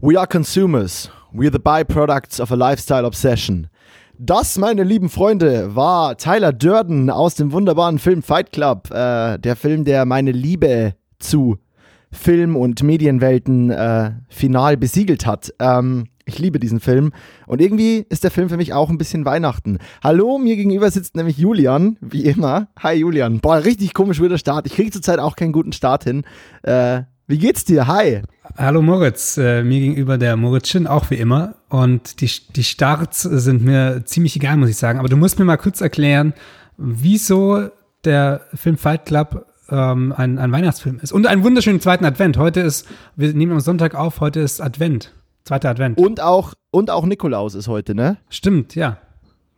We are consumers. We are the byproducts of a lifestyle obsession. Das, meine lieben Freunde, war Tyler Durden aus dem wunderbaren Film Fight Club. Äh, der Film, der meine Liebe zu Film- und Medienwelten äh, final besiegelt hat. Ähm, ich liebe diesen Film. Und irgendwie ist der Film für mich auch ein bisschen Weihnachten. Hallo, mir gegenüber sitzt nämlich Julian, wie immer. Hi Julian. Boah, richtig komisch wird der Start. Ich kriege zurzeit auch keinen guten Start hin. Äh, wie geht's dir? Hi. Hallo Moritz, äh, mir gegenüber der Moritzchen, auch wie immer. Und die, die Starts sind mir ziemlich egal, muss ich sagen. Aber du musst mir mal kurz erklären, wieso der Film Fight Club ähm, ein, ein Weihnachtsfilm ist. Und einen wunderschönen zweiten Advent. Heute ist, wir nehmen am Sonntag auf, heute ist Advent. Zweiter Advent. Und auch, und auch Nikolaus ist heute, ne? Stimmt, ja.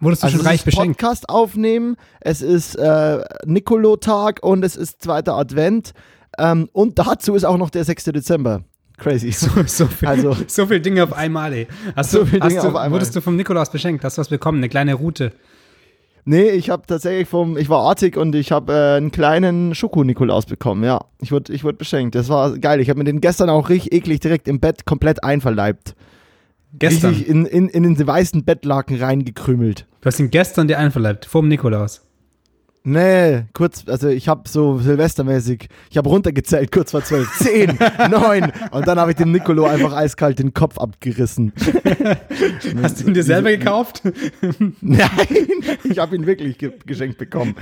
Wurdest du Also schon reich beschenkt? Podcast aufnehmen, es ist äh, Nikolotag und es ist zweiter Advent. Ähm, und dazu ist auch noch der 6. Dezember. Crazy. So, so, viel, Also- so viel Dinge auf einmal, ey. Hast So du, viel hast Dinge du, auf einmal. Wurdest du vom Nikolaus beschenkt? Hast du was bekommen? Eine kleine Route. Nee, ich habe tatsächlich vom, ich war artig und ich habe äh, einen kleinen Schoko-Nikolaus bekommen, ja. Ich wurde ich wurde beschenkt. Das war geil. Ich habe mir den gestern auch richtig eklig direkt im Bett komplett einverleibt. Gestern. Richtig in, in, in den weißen Bettlaken reingekrümelt. Du hast ihn gestern dir einverleibt, vor dem Nikolaus. Nee, kurz, also ich habe so silvestermäßig, ich habe runtergezählt, kurz vor zwölf, zehn, neun und dann habe ich dem Nicolo einfach eiskalt den Kopf abgerissen. Hast du ihn dir selber gekauft? Nein, ich habe ihn wirklich ge geschenkt bekommen.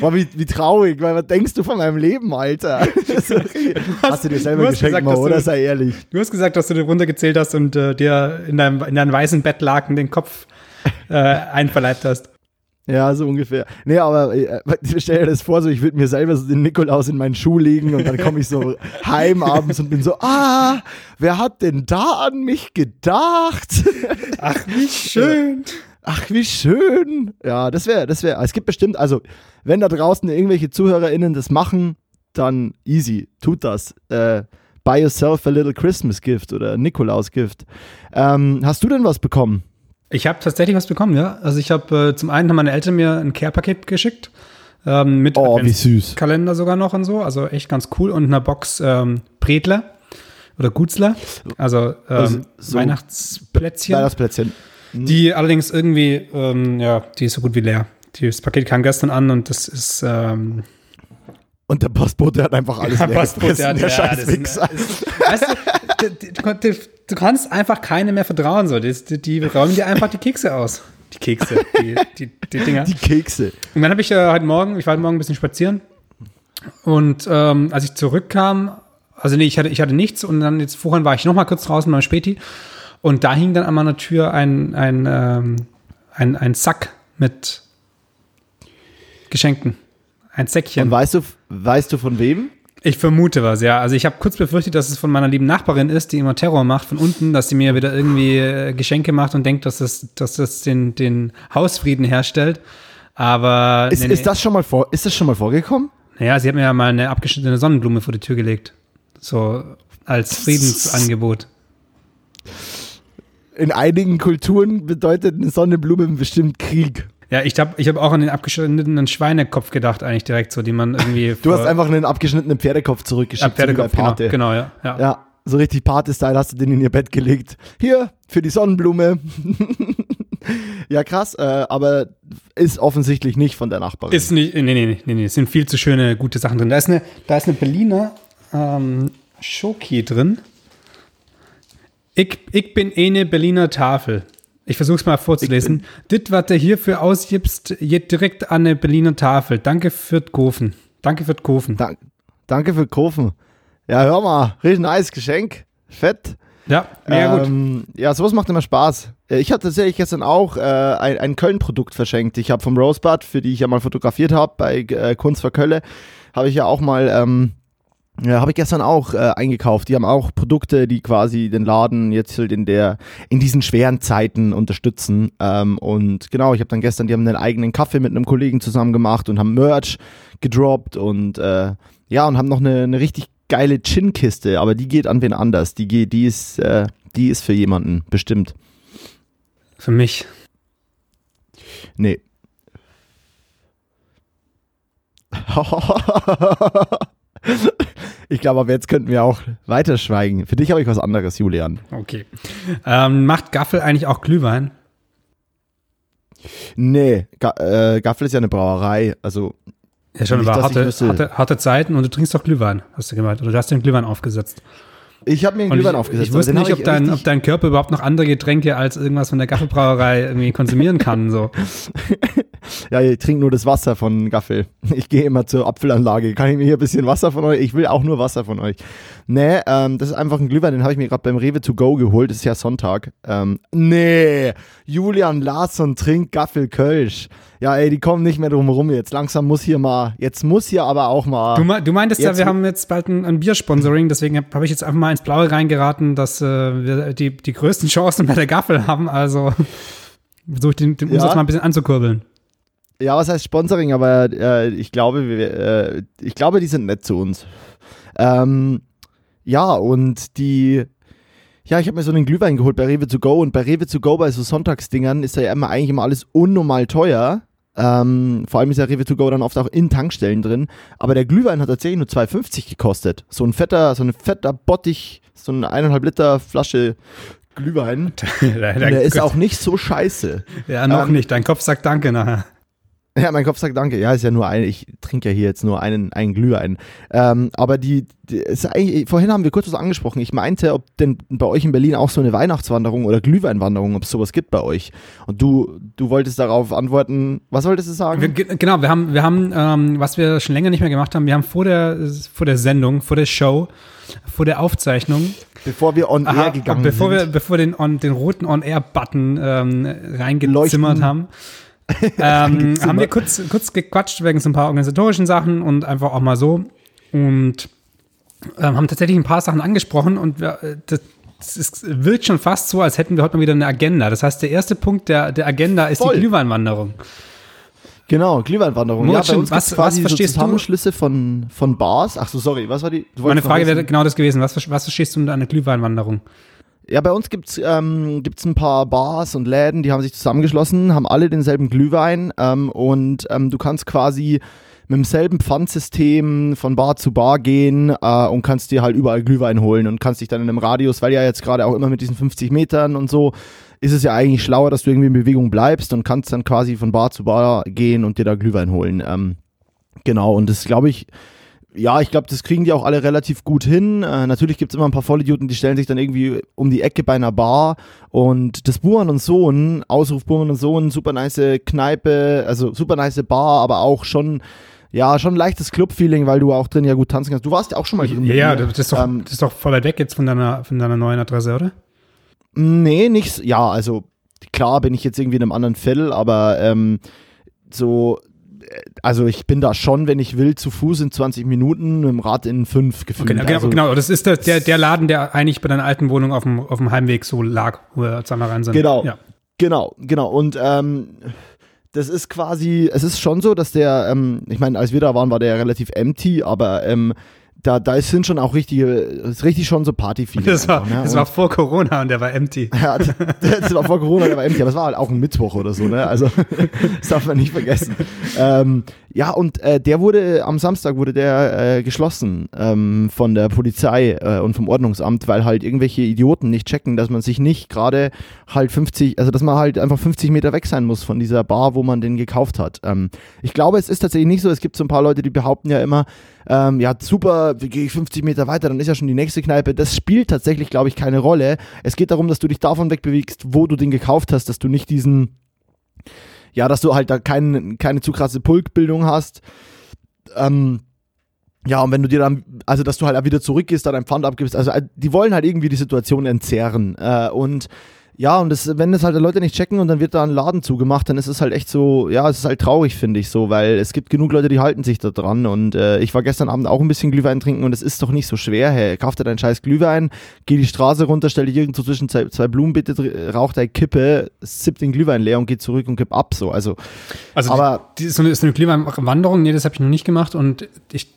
Boah, wie, wie traurig, weil was denkst du von meinem Leben, Alter? Okay. hast, du dir selber du hast geschenkt, gesagt, Mo, dass du- oder? Sei ehrlich. Du hast gesagt, dass du dir runtergezählt hast und äh, dir in deinem, in deinem weißen Bettlaken den Kopf äh, einverleibt hast. Ja, so ungefähr. Nee, aber äh, stell dir das vor, so ich würde mir selber so den Nikolaus in meinen Schuh legen und dann komme ich so heim abends und bin so, ah, wer hat denn da an mich gedacht? Ach, wie schön. Ach, wie schön. Ja, das wäre, das wäre, es gibt bestimmt, also, wenn da draußen irgendwelche ZuhörerInnen das machen, dann easy, tut das. Äh, buy yourself a little Christmas gift oder Nikolaus Gift. Ähm, hast du denn was bekommen? Ich habe tatsächlich was bekommen, ja. Also ich habe äh, zum einen haben meine Eltern mir ein Care-Paket geschickt. Ähm, mit Oh, wie süß. Kalender sogar noch und so. Also echt ganz cool. Und einer Box ähm, Bredler oder Gutzler. Also, ähm, Also so Weihnachtsplätzchen. Weihnachtsplätzchen. Die allerdings irgendwie, ähm, ja, die ist so gut wie leer. Das Paket kam gestern an und das ist ähm, Und der Postbote hat einfach alles leer Postbote, gefressen, der ja, scheiß das ist- ist- Weißt du, du, kannst einfach keinem mehr vertrauen. So. Die, die, die räumen dir einfach die Kekse aus. Die Kekse, die, die, die Dinger. Die Kekse. Und dann habe ich äh, heute Morgen, ich war heute Morgen ein bisschen spazieren. Und ähm, als ich zurückkam, also nee, ich hatte, ich hatte nichts und dann jetzt vorhin war ich noch mal kurz draußen beim Späti und da hing dann an meiner Tür ein, ein, ähm, ein, ein Sack mit Geschenken. Ein Säckchen. Und weißt du, weißt du von wem? Ich vermute was, ja. Also ich habe kurz befürchtet, dass es von meiner lieben Nachbarin ist, die immer Terror macht von unten, dass sie mir wieder irgendwie äh, Geschenke macht und denkt, dass das, dass das den, den Hausfrieden herstellt. Aber Ist, nee, nee. ist, das schon mal vor, ist das schon mal vorgekommen? naja, sie hat mir ja mal eine abgeschnittene Sonnenblume vor die Tür gelegt. So als Friedensangebot. In einigen Kulturen bedeutet eine Sonnenblume bestimmt Krieg. Ja, ich habe ich hab auch an den abgeschnittenen Schweinekopf gedacht, eigentlich direkt so, die man irgendwie. Du hast einfach einen abgeschnittenen Pferdekopf ja, zurückgeschickt. Pferdekopf, so genau, genau, ja. ja. Ja, so richtig Pate-Style hast du den in ihr Bett gelegt. Hier, für die Sonnenblume. ja, krass, äh, aber ist offensichtlich nicht von der Nachbarin. Ist nicht, nee, nee, nee, nee, nee, es sind viel zu schöne, gute Sachen drin. Da ist eine, da ist eine Berliner ähm, Schoki drin. Ich, ich bin eine Berliner Tafel. Ich versuche es mal vorzulesen. Dit, was du hierfür ausgibst, geht direkt an eine Berliner Tafel. Danke für Kofen. Danke für Kofen. Dank, danke für Kaufen. Ja, hör mal, richtig nice Geschenk. Fett. Ja, mega gut. ähm, Ja, sowas macht immer Spaß. Äh, Ich hatte tatsächlich gestern auch äh, ein, ein Köln-Produkt verschenkt. Ich habe vom Rosebud, für die ich ja mal fotografiert habe, bei äh, Kunst für Kölle, habe ich ja auch mal, ähm, ja, habe ich gestern auch äh, eingekauft. Die haben auch Produkte, die quasi den Laden jetzt halt in der, in diesen schweren Zeiten unterstützen. Ähm, und genau, ich habe dann gestern, die haben einen eigenen Kaffee mit einem Kollegen zusammen gemacht und haben Merch gedroppt und äh, ja, und haben noch eine, eine richtig geile Chin-Kiste, aber die geht an wen anders. Die geht, die ist, äh, die ist für jemanden bestimmt. Für mich. Nee. Ich glaube, aber jetzt könnten wir auch weiter schweigen. Für dich habe ich was anderes, Julian. Okay. Ähm, macht Gaffel eigentlich auch Glühwein? Nee, Ga äh, Gaffel ist ja eine Brauerei. Also. Ja, schon über harte, harte, harte Zeiten und du trinkst doch Glühwein, hast du gemeint. Oder du hast den Glühwein aufgesetzt. Ich habe mir einen Glühwein aufgesetzt. Ich wusste nicht, ob dein, ob dein Körper überhaupt noch andere Getränke als irgendwas von der Gaffelbrauerei irgendwie konsumieren kann. So. ja, ich trinke nur das Wasser von Gaffel. Ich gehe immer zur Apfelanlage. Kann ich mir hier ein bisschen Wasser von euch? Ich will auch nur Wasser von euch. Nee, ähm, das ist einfach ein Glühwein, den habe ich mir gerade beim Rewe to go geholt. Das ist ja Sonntag. Ähm, nee, Julian Larsson trinkt Gaffel Kölsch. Ja, ey, die kommen nicht mehr drum rum jetzt. Langsam muss hier mal, jetzt muss hier aber auch mal. Du, du meintest ja, wir haben jetzt bald ein, ein Biersponsoring, deswegen habe ich jetzt einfach mal ins Blaue reingeraten, dass äh, wir die, die größten Chancen bei der Gaffel haben. Also versuche ich den, den Umsatz ja. mal ein bisschen anzukurbeln. Ja, was heißt Sponsoring, aber äh, ich glaube, wir, äh, ich glaube, die sind nett zu uns. Ähm, ja, und die, ja, ich habe mir so einen Glühwein geholt bei Rewe to go und bei Rewe to go bei so Sonntagsdingern ist ja immer eigentlich immer alles unnormal teuer. Ähm, vor allem ist ja Rewe to go dann oft auch in Tankstellen drin. Aber der Glühwein hat tatsächlich nur 2,50 gekostet. So ein fetter, so ein fetter Bottich, so eine eineinhalb Liter Flasche Glühwein. der, der ist auch nicht so scheiße. Ja, noch ähm, nicht. Dein Kopf sagt Danke nachher. Ja, mein Kopf sagt danke. Ja, ist ja nur ein, ich trinke ja hier jetzt nur einen, einen Glühwein. Ähm, aber die, die ist vorhin haben wir kurz was angesprochen. Ich meinte, ob denn bei euch in Berlin auch so eine Weihnachtswanderung oder Glühweinwanderung, ob es sowas gibt bei euch. Und du, du wolltest darauf antworten, was wolltest du sagen? Wir, genau, wir haben, wir haben, ähm, was wir schon länger nicht mehr gemacht haben, wir haben vor der, vor der Sendung, vor der Show, vor der Aufzeichnung. Bevor wir on Aha, air gegangen bevor sind. Wir, bevor wir den, on, den roten On-Air-Button ähm, reingezimmert haben ähm, haben wir kurz, kurz gequatscht wegen so ein paar organisatorischen Sachen und einfach auch mal so. Und ähm, haben tatsächlich ein paar Sachen angesprochen und äh, das, es wirkt schon fast so, als hätten wir heute mal wieder eine Agenda. Das heißt, der erste Punkt der, der Agenda ist Voll. die Glühweinwanderung. Genau, Glühweinwanderung. Ja, bei uns was, was verstehst so Zusammenschlüsse du? von, von Bars. Ach so, sorry, was war die? Meine Frage wäre genau das gewesen. Was, was verstehst du unter einer Glühweinwanderung? Ja, bei uns gibt's ähm, gibt's ein paar Bars und Läden, die haben sich zusammengeschlossen, haben alle denselben Glühwein ähm, und ähm, du kannst quasi mit demselben Pfandsystem von Bar zu Bar gehen äh, und kannst dir halt überall Glühwein holen und kannst dich dann in einem Radius, weil ja jetzt gerade auch immer mit diesen 50 Metern und so, ist es ja eigentlich schlauer, dass du irgendwie in Bewegung bleibst und kannst dann quasi von Bar zu Bar gehen und dir da Glühwein holen. Ähm, genau, und das glaube ich ja, ich glaube, das kriegen die auch alle relativ gut hin. Äh, natürlich gibt es immer ein paar Vollidioten, die stellen sich dann irgendwie um die Ecke bei einer Bar und das Buhren und Sohn, Ausruf Buhren und Sohn, super nice Kneipe, also super nice Bar, aber auch schon ja, schon ein leichtes Club-Feeling, weil du auch drin ja gut tanzen kannst. Du warst ja auch schon mal drin. Ja, ja das, ist doch, ähm, das ist doch voll weit weg jetzt von deiner, von deiner neuen Adresse, oder? Nee, nicht, ja, also klar bin ich jetzt irgendwie in einem anderen Viertel, aber ähm, so also ich bin da schon, wenn ich will, zu Fuß in 20 Minuten, mit dem Rad in fünf gefühlt. Okay, genau, also, genau, das ist der, der, der Laden, der eigentlich bei deiner alten Wohnung auf dem, auf dem Heimweg so lag, wo wir zusammen rein sind. Genau, ja. genau, genau. Und ähm, das ist quasi, es ist schon so, dass der, ähm, ich meine, als wir da waren, war der relativ empty, aber ähm, da, da sind schon auch richtige, ist richtig schon so party Das, war, ne? das war vor Corona und der war empty. Ja, das war vor Corona, der war empty, aber es war halt auch ein Mittwoch oder so, ne? Also, das darf man nicht vergessen. Ähm, ja, und äh, der wurde, am Samstag wurde der äh, geschlossen ähm, von der Polizei äh, und vom Ordnungsamt, weil halt irgendwelche Idioten nicht checken, dass man sich nicht gerade halt 50, also dass man halt einfach 50 Meter weg sein muss von dieser Bar, wo man den gekauft hat. Ähm, ich glaube, es ist tatsächlich nicht so. Es gibt so ein paar Leute, die behaupten ja immer, ähm, ja, super, wie gehe ich 50 Meter weiter, dann ist ja schon die nächste Kneipe. Das spielt tatsächlich, glaube ich, keine Rolle. Es geht darum, dass du dich davon wegbewegst, wo du den gekauft hast, dass du nicht diesen ja, dass du halt da kein, keine zu krasse Pulkbildung hast. Ähm, ja, und wenn du dir dann, also dass du halt wieder zurückgehst, dann ein Pfand abgibst, also äh, die wollen halt irgendwie die Situation entzerren. Äh, und ja, und das, wenn das halt Leute nicht checken und dann wird da ein Laden zugemacht, dann ist es halt echt so, ja, es ist halt traurig, finde ich so, weil es gibt genug Leute, die halten sich da dran. Und äh, ich war gestern Abend auch ein bisschen Glühwein trinken und es ist doch nicht so schwer. Hey, kauf dir deinen scheiß Glühwein, geh die Straße runter, stell dich irgendwo zwischen zwei, zwei Blumen, bitte rauch deine Kippe, sipp den Glühwein leer und geh zurück und gib ab. So, also, also aber die, die, so eine, so eine Glühweinwanderung, nee, das habe ich noch nicht gemacht und ich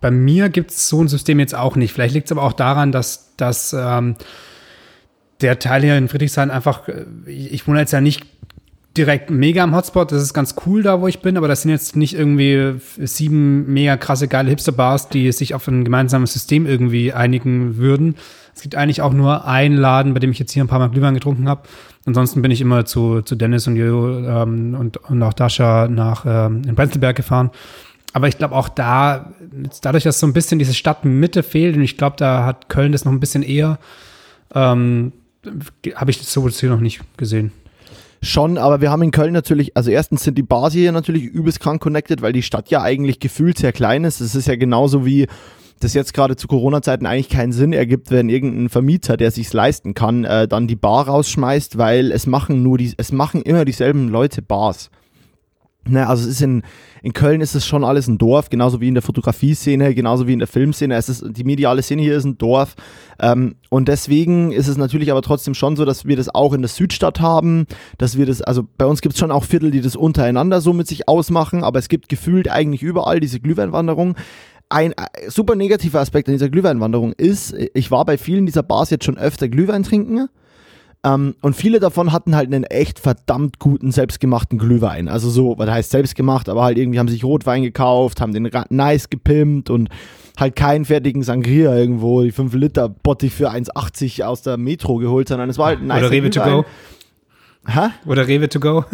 bei mir gibt es so ein System jetzt auch nicht. Vielleicht liegt es aber auch daran, dass, dass ähm, der Teil hier in Friedrichshain einfach, äh, ich, wohne jetzt ja nicht direkt mega am Hotspot. Das ist ganz cool da, wo ich bin, aber das sind jetzt nicht irgendwie sieben mega krasse geile Hipster-Bars, die sich auf ein gemeinsames System irgendwie einigen würden. Es gibt eigentlich auch nur einen Laden, bei dem ich jetzt hier ein paar Mal Glühwein getrunken habe. Ansonsten bin ich immer zu, zu Dennis und Jo ähm, und, und auch Dasha nach ähm, in Prenzlberg gefahren. Aber ich glaube auch da, dadurch, dass so ein bisschen diese Stadtmitte fehlt, und ich glaube, da hat Köln das noch ein bisschen eher, ähm, habe ich so hier noch nicht gesehen. Schon, aber wir haben in Köln natürlich, also erstens sind die Bars hier natürlich übelst krank connected, weil die Stadt ja eigentlich gefühlt sehr klein ist. Es ist ja genauso wie das jetzt gerade zu Corona-Zeiten eigentlich keinen Sinn ergibt, wenn irgendein Vermieter, der sich's leisten kann, äh, dann die Bar rausschmeißt, weil es machen nur die, es machen immer dieselben Leute Bars. Ne, also es ist in, in Köln ist es schon alles ein Dorf, genauso wie in der Fotografie-Szene, genauso wie in der Filmszene. Es ist, die mediale Szene hier ist ein Dorf. Ähm, und deswegen ist es natürlich aber trotzdem schon so, dass wir das auch in der Südstadt haben, dass wir das, also bei uns gibt es schon auch Viertel, die das untereinander so mit sich ausmachen, aber es gibt gefühlt eigentlich überall diese Glühweinwanderung ein äh, super negativer Aspekt an dieser Glühweinwanderung ist, ich war bei vielen dieser Bars jetzt schon öfter Glühwein trinken ähm, und viele davon hatten halt einen echt verdammt guten selbstgemachten Glühwein. Also so, was heißt selbstgemacht, aber halt irgendwie haben sich Rotwein gekauft, haben den nice gepimpt und halt keinen fertigen Sangria irgendwo, die 5 Liter Bottich für 1,80 aus der Metro geholt, sondern es war halt ein nice Oder Rewe to go. Hä? Oder Rewe to go.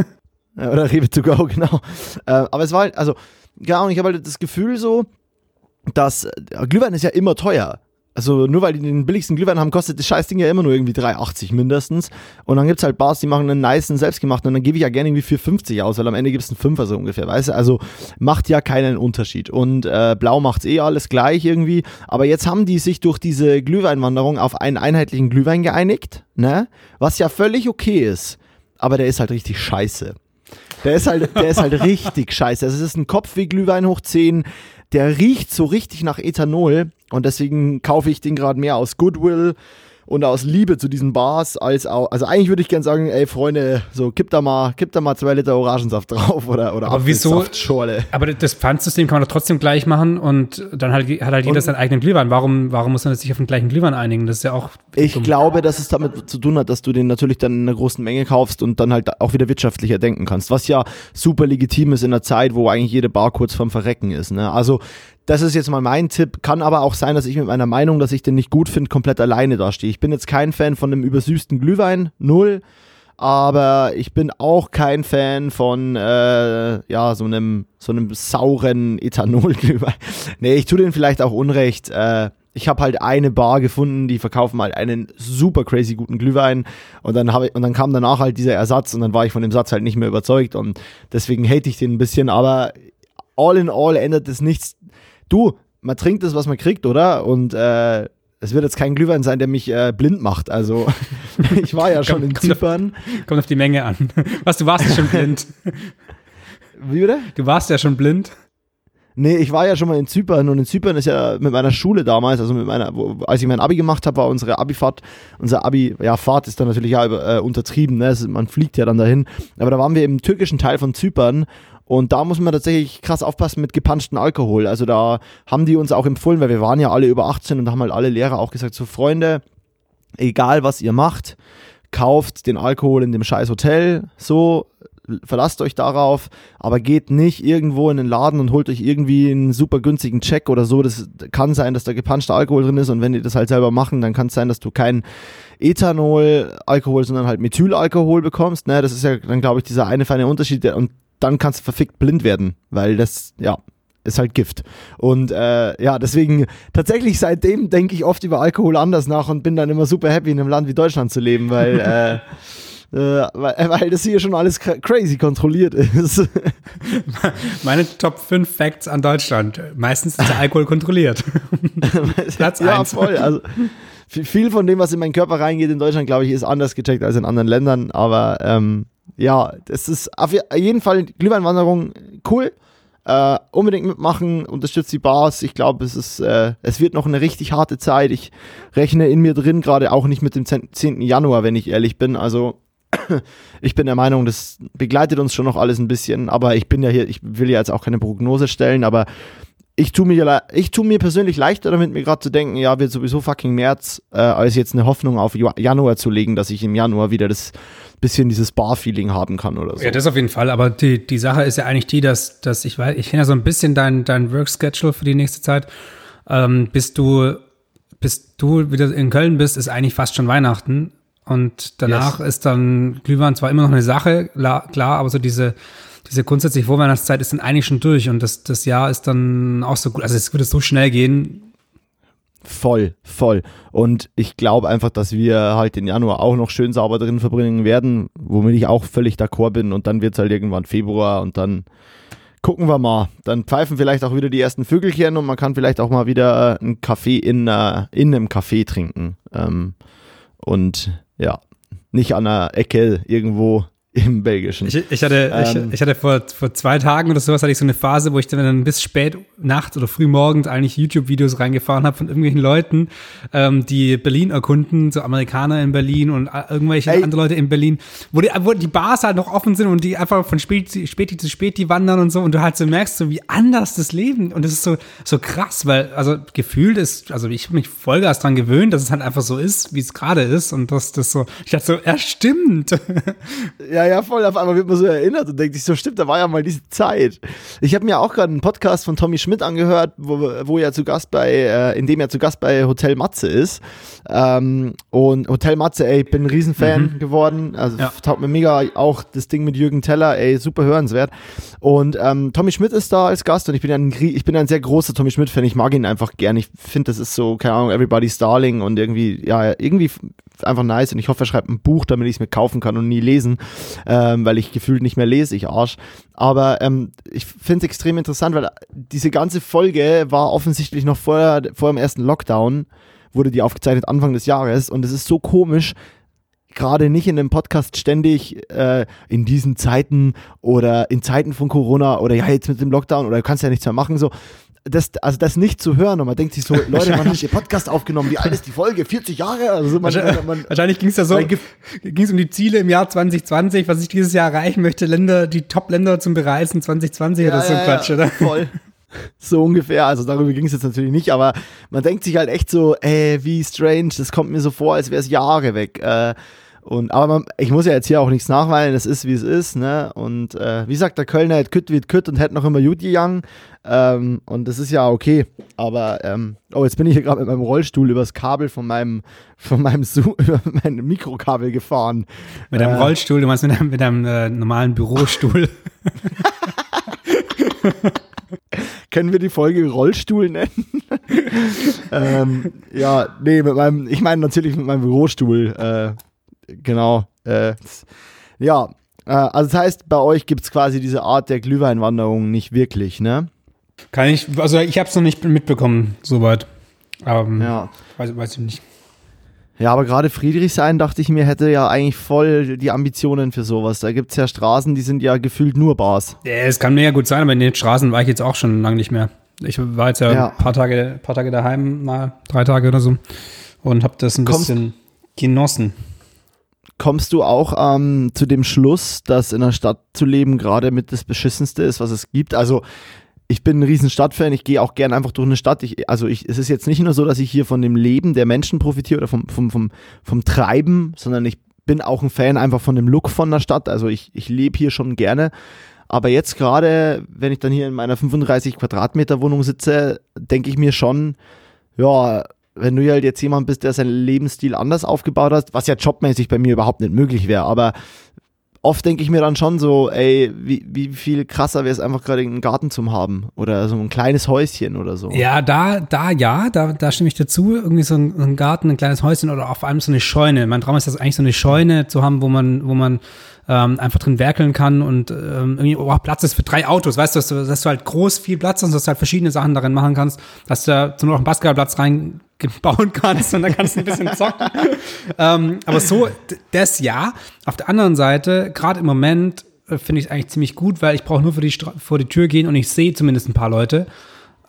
Oder Rewe to go, genau. Äh, aber es war halt, also, Ahnung, ich habe halt das Gefühl so, dass äh, Glühwein ist ja immer teuer. Also nur weil die den billigsten Glühwein haben, kostet das Scheißding ja immer nur irgendwie 3,80 mindestens. Und dann gibt's halt Bars, die machen einen niceen selbstgemachten und dann gebe ich ja gerne irgendwie 4,50 aus, weil am Ende gibt's einen Fünfer so ungefähr, weißt du? Also macht ja keinen Unterschied. Und äh, Blau macht's eh alles gleich irgendwie. Aber jetzt haben die sich durch diese Glühweinwanderung auf einen einheitlichen Glühwein geeinigt, ne? Was ja völlig okay ist. Aber der ist halt richtig scheiße. Der ist halt, der ist halt richtig scheiße. Also es ist ein Kopfweh-Glühwein hoch 10 der riecht so richtig nach Ethanol und deswegen kaufe ich den gerade mehr aus Goodwill und aus Liebe zu diesen Bars als auch, also eigentlich würde ich gerne sagen, ey Freunde, so kipp da mal, kipp da mal zwei Liter Orangensaft drauf oder, oder aber wieso, Aber das Pfandsystem kann man doch trotzdem gleich machen und dann halt, hat halt jeder seinen eigenen Glühwein. Warum, warum muss man sich auf den gleichen Glühwein einigen? Das ist ja auch. Ich dumm. glaube, dass es damit zu tun hat, dass du den natürlich dann in einer großen Menge kaufst und dann halt auch wieder wirtschaftlicher denken kannst. Was ja super legitim ist in einer Zeit, wo eigentlich jede Bar kurz vorm Verrecken ist. Ne? Also das ist jetzt mal mein Tipp. Kann aber auch sein, dass ich mit meiner Meinung, dass ich den nicht gut finde, komplett alleine dastehe. Ich bin jetzt kein Fan von einem übersüßten Glühwein, null. Aber ich bin auch kein Fan von äh, ja so einem so einem sauren Ethanolglühwein. nee, ich tue den vielleicht auch unrecht. Äh, ich habe halt eine Bar gefunden, die verkaufen halt einen super crazy guten Glühwein und dann ich und dann kam danach halt dieser Ersatz und dann war ich von dem Satz halt nicht mehr überzeugt und deswegen hate ich den ein bisschen, aber all in all ändert es nichts du, man trinkt das, was man kriegt, oder? Und äh, es wird jetzt kein Glühwein sein, der mich äh, blind macht. Also ich war ja schon in Zypern. Kommt auf die Menge an. Was, du warst ja schon blind. Wie bitte? Du warst ja schon blind. Nee, ich war ja schon mal in Zypern und in Zypern ist ja mit meiner Schule damals, also mit meiner, wo, als ich mein Abi gemacht habe, war unsere Abifahrt, unser Abi, ja, Fahrt ist dann natürlich ja äh, untertrieben, ne? Man fliegt ja dann dahin. Aber da waren wir im türkischen Teil von Zypern und da muss man tatsächlich krass aufpassen mit gepanschten Alkohol. Also da haben die uns auch empfohlen, weil wir waren ja alle über 18 und haben halt alle Lehrer auch gesagt, so Freunde, egal was ihr macht, kauft den Alkohol in dem scheiß Hotel, so, verlasst euch darauf, aber geht nicht irgendwo in den Laden und holt euch irgendwie einen super günstigen Check oder so. Das kann sein, dass da gepanschter Alkohol drin ist und wenn die das halt selber machen, dann kann es sein, dass du keinen Ethanol-Alkohol, sondern halt Methylalkohol bekommst. Ne? Das ist ja dann, glaube ich, dieser eine feine Unterschied. Und dann kannst du verfickt blind werden, weil das, ja, ist halt Gift. Und äh, ja, deswegen tatsächlich seitdem denke ich oft über Alkohol anders nach und bin dann immer super happy, in einem Land wie Deutschland zu leben, weil, äh, äh, weil, weil, das hier schon alles crazy kontrolliert ist. Meine Top 5 Facts an Deutschland. Meistens ist der Alkohol kontrolliert. Platz 1. Ja, voll. Also, viel von dem, was in meinen Körper reingeht in Deutschland, glaube ich, ist anders gecheckt als in anderen Ländern. Aber ähm, ja, das ist auf jeden Fall Glühweinwanderung cool. Äh, unbedingt mitmachen, unterstützt die Bars. Ich glaube, es ist, äh, es wird noch eine richtig harte Zeit. Ich rechne in mir drin gerade auch nicht mit dem 10. Januar, wenn ich ehrlich bin. Also ich bin der Meinung, das begleitet uns schon noch alles ein bisschen. Aber ich bin ja hier, ich will ja jetzt auch keine Prognose stellen, aber ich tue mir, ich tu mir persönlich leichter damit, mir gerade zu denken, ja, wird sowieso fucking März, äh, als jetzt eine Hoffnung auf Januar zu legen, dass ich im Januar wieder das bisschen dieses Bar-Feeling haben kann oder so. Ja, das auf jeden Fall. Aber die, die Sache ist ja eigentlich die, dass, dass ich weiß, ich kenne ja so ein bisschen dein, dein Work-Schedule für die nächste Zeit. Ähm, bis du, bis du wieder in Köln bist, ist eigentlich fast schon Weihnachten. Und danach yes. ist dann Glühwein zwar immer noch eine Sache, klar, klar aber so diese, diese grundsätzliche Vorweihnachtszeit ist dann eigentlich schon durch und das, das Jahr ist dann auch so gut. Also es würde so schnell gehen. Voll, voll. Und ich glaube einfach, dass wir halt den Januar auch noch schön sauber drin verbringen werden, womit ich auch völlig d'accord bin. Und dann wird es halt irgendwann Februar und dann gucken wir mal. Dann pfeifen vielleicht auch wieder die ersten Vögelchen und man kann vielleicht auch mal wieder einen Kaffee in, uh, in einem Café trinken. Ähm, und ja, nicht an einer Ecke irgendwo im Belgischen. Ich, ich hatte, ähm, ich, ich, hatte vor, vor zwei Tagen oder sowas hatte ich so eine Phase, wo ich dann bis spät nachts oder früh morgens eigentlich YouTube-Videos reingefahren habe von irgendwelchen Leuten, ähm, die Berlin erkunden, so Amerikaner in Berlin und irgendwelche ey. andere Leute in Berlin, wo die, wo die Bars halt noch offen sind und die einfach von Späti, Späti zu Späti wandern und so und du halt so merkst, so wie anders das Leben und das ist so, so krass, weil, also gefühlt ist, also ich habe mich Vollgas dran gewöhnt, dass es halt einfach so ist, wie es gerade ist und dass das so, ich dachte so, er stimmt. Ja, ja, voll. Auf einmal wird man so erinnert und denkt sich so, stimmt, da war ja mal diese Zeit. Ich habe mir auch gerade einen Podcast von Tommy Schmidt angehört, wo, wo er zu Gast bei, äh, in dem er zu Gast bei Hotel Matze ist. Ähm, und Hotel Matze, ey, ich bin ein Riesenfan mhm. geworden. Also ja. taugt mir mega auch das Ding mit Jürgen Teller, ey, super hörenswert. Und ähm, Tommy Schmidt ist da als Gast und ich bin ein, ich bin ein sehr großer Tommy Schmidt-Fan. Ich mag ihn einfach gern. Ich finde, das ist so, keine Ahnung, Everybody's Darling und irgendwie, ja, irgendwie einfach nice und ich hoffe, er schreibt ein Buch, damit ich es mir kaufen kann und nie lesen, ähm, weil ich gefühlt nicht mehr lese, ich Arsch. Aber ähm, ich finde es extrem interessant, weil diese ganze Folge war offensichtlich noch vor, vor dem ersten Lockdown, wurde die aufgezeichnet Anfang des Jahres und es ist so komisch, gerade nicht in dem Podcast ständig äh, in diesen Zeiten oder in Zeiten von Corona oder ja jetzt mit dem Lockdown oder du kannst ja nichts mehr machen so das, also das nicht zu hören und man denkt sich so, Leute, man hat ihr Podcast aufgenommen, wie alt ist die Folge? 40 Jahre? Also man, wahrscheinlich man, wahrscheinlich ging es ja so, ging es um die Ziele im Jahr 2020, was ich dieses Jahr erreichen möchte, Länder, die Top-Länder zum Bereisen 2020 ja, oder so ja, Quatsch, oder? Voll. So ungefähr, also darüber ging es jetzt natürlich nicht, aber man denkt sich halt echt so, ey, wie strange, das kommt mir so vor, als wäre es Jahre weg. Äh, und, aber man, ich muss ja jetzt hier auch nichts nachweilen, es ist wie es ist, ne? Und äh, wie sagt der Kölner, hätte kütt wie kütt und hätte noch immer Juti Young. Ähm, und das ist ja okay. Aber, ähm, oh, jetzt bin ich hier gerade mit meinem Rollstuhl übers Kabel von meinem, von meinem Zoom, über mein Mikrokabel gefahren. Mit deinem äh, Rollstuhl, du meinst mit deinem, mit deinem äh, normalen Bürostuhl. Können wir die Folge Rollstuhl nennen? ähm, ja, nee, mit meinem, ich meine natürlich mit meinem Bürostuhl. Äh, genau. Äh, ja, äh, also das heißt, bei euch gibt es quasi diese Art der Glühweinwanderung nicht wirklich, ne? Kann ich, also ich habe es noch nicht mitbekommen, soweit. Ähm, ja. Weiß, weiß ich nicht. Ja, aber gerade Friedrichshain, dachte ich mir, hätte ja eigentlich voll die Ambitionen für sowas. Da gibt es ja Straßen, die sind ja gefühlt nur Bars. Ja, es kann mir ja gut sein, aber in den Straßen war ich jetzt auch schon lange nicht mehr. Ich war jetzt ja, ja. ein paar Tage, paar Tage daheim, mal drei Tage oder so und habe das ein Kommst, bisschen genossen kommst du auch ähm, zu dem Schluss, dass in einer Stadt zu leben gerade mit das Beschissenste ist, was es gibt? Also ich bin ein riesen Stadtfan, ich gehe auch gerne einfach durch eine Stadt. Ich, also ich, es ist jetzt nicht nur so, dass ich hier von dem Leben der Menschen profitiere oder vom, vom, vom, vom Treiben, sondern ich bin auch ein Fan einfach von dem Look von der Stadt. Also ich, ich lebe hier schon gerne. Aber jetzt gerade, wenn ich dann hier in meiner 35 Quadratmeter Wohnung sitze, denke ich mir schon, ja, wenn du halt jetzt jemand bist, der seinen Lebensstil anders aufgebaut hat, was ja jobmäßig bei mir überhaupt nicht möglich wäre, aber oft denke ich mir dann schon so, ey, wie, wie viel krasser wäre es einfach gerade einen Garten zu haben oder so ein kleines Häuschen oder so. Ja, da, da, ja, da, da stimme ich dazu. Irgendwie so ein, ein Garten, ein kleines Häuschen oder auf allem so eine Scheune. Mein Traum ist das eigentlich so eine Scheune zu haben, wo man, wo man ähm, einfach drin werkeln kann und ähm, irgendwie auch Platz ist für drei Autos, weißt du, dass du, dass du halt groß viel Platz hast, dass du halt verschiedene Sachen darin machen kannst, dass du da nur noch einen Basketballplatz reinbauen kannst und dann kannst du ein bisschen zocken. ähm, aber so, das ja. Auf der anderen Seite, gerade im Moment, äh, finde ich es eigentlich ziemlich gut, weil ich brauche nur vor die, vor die Tür gehen und ich sehe zumindest ein paar Leute.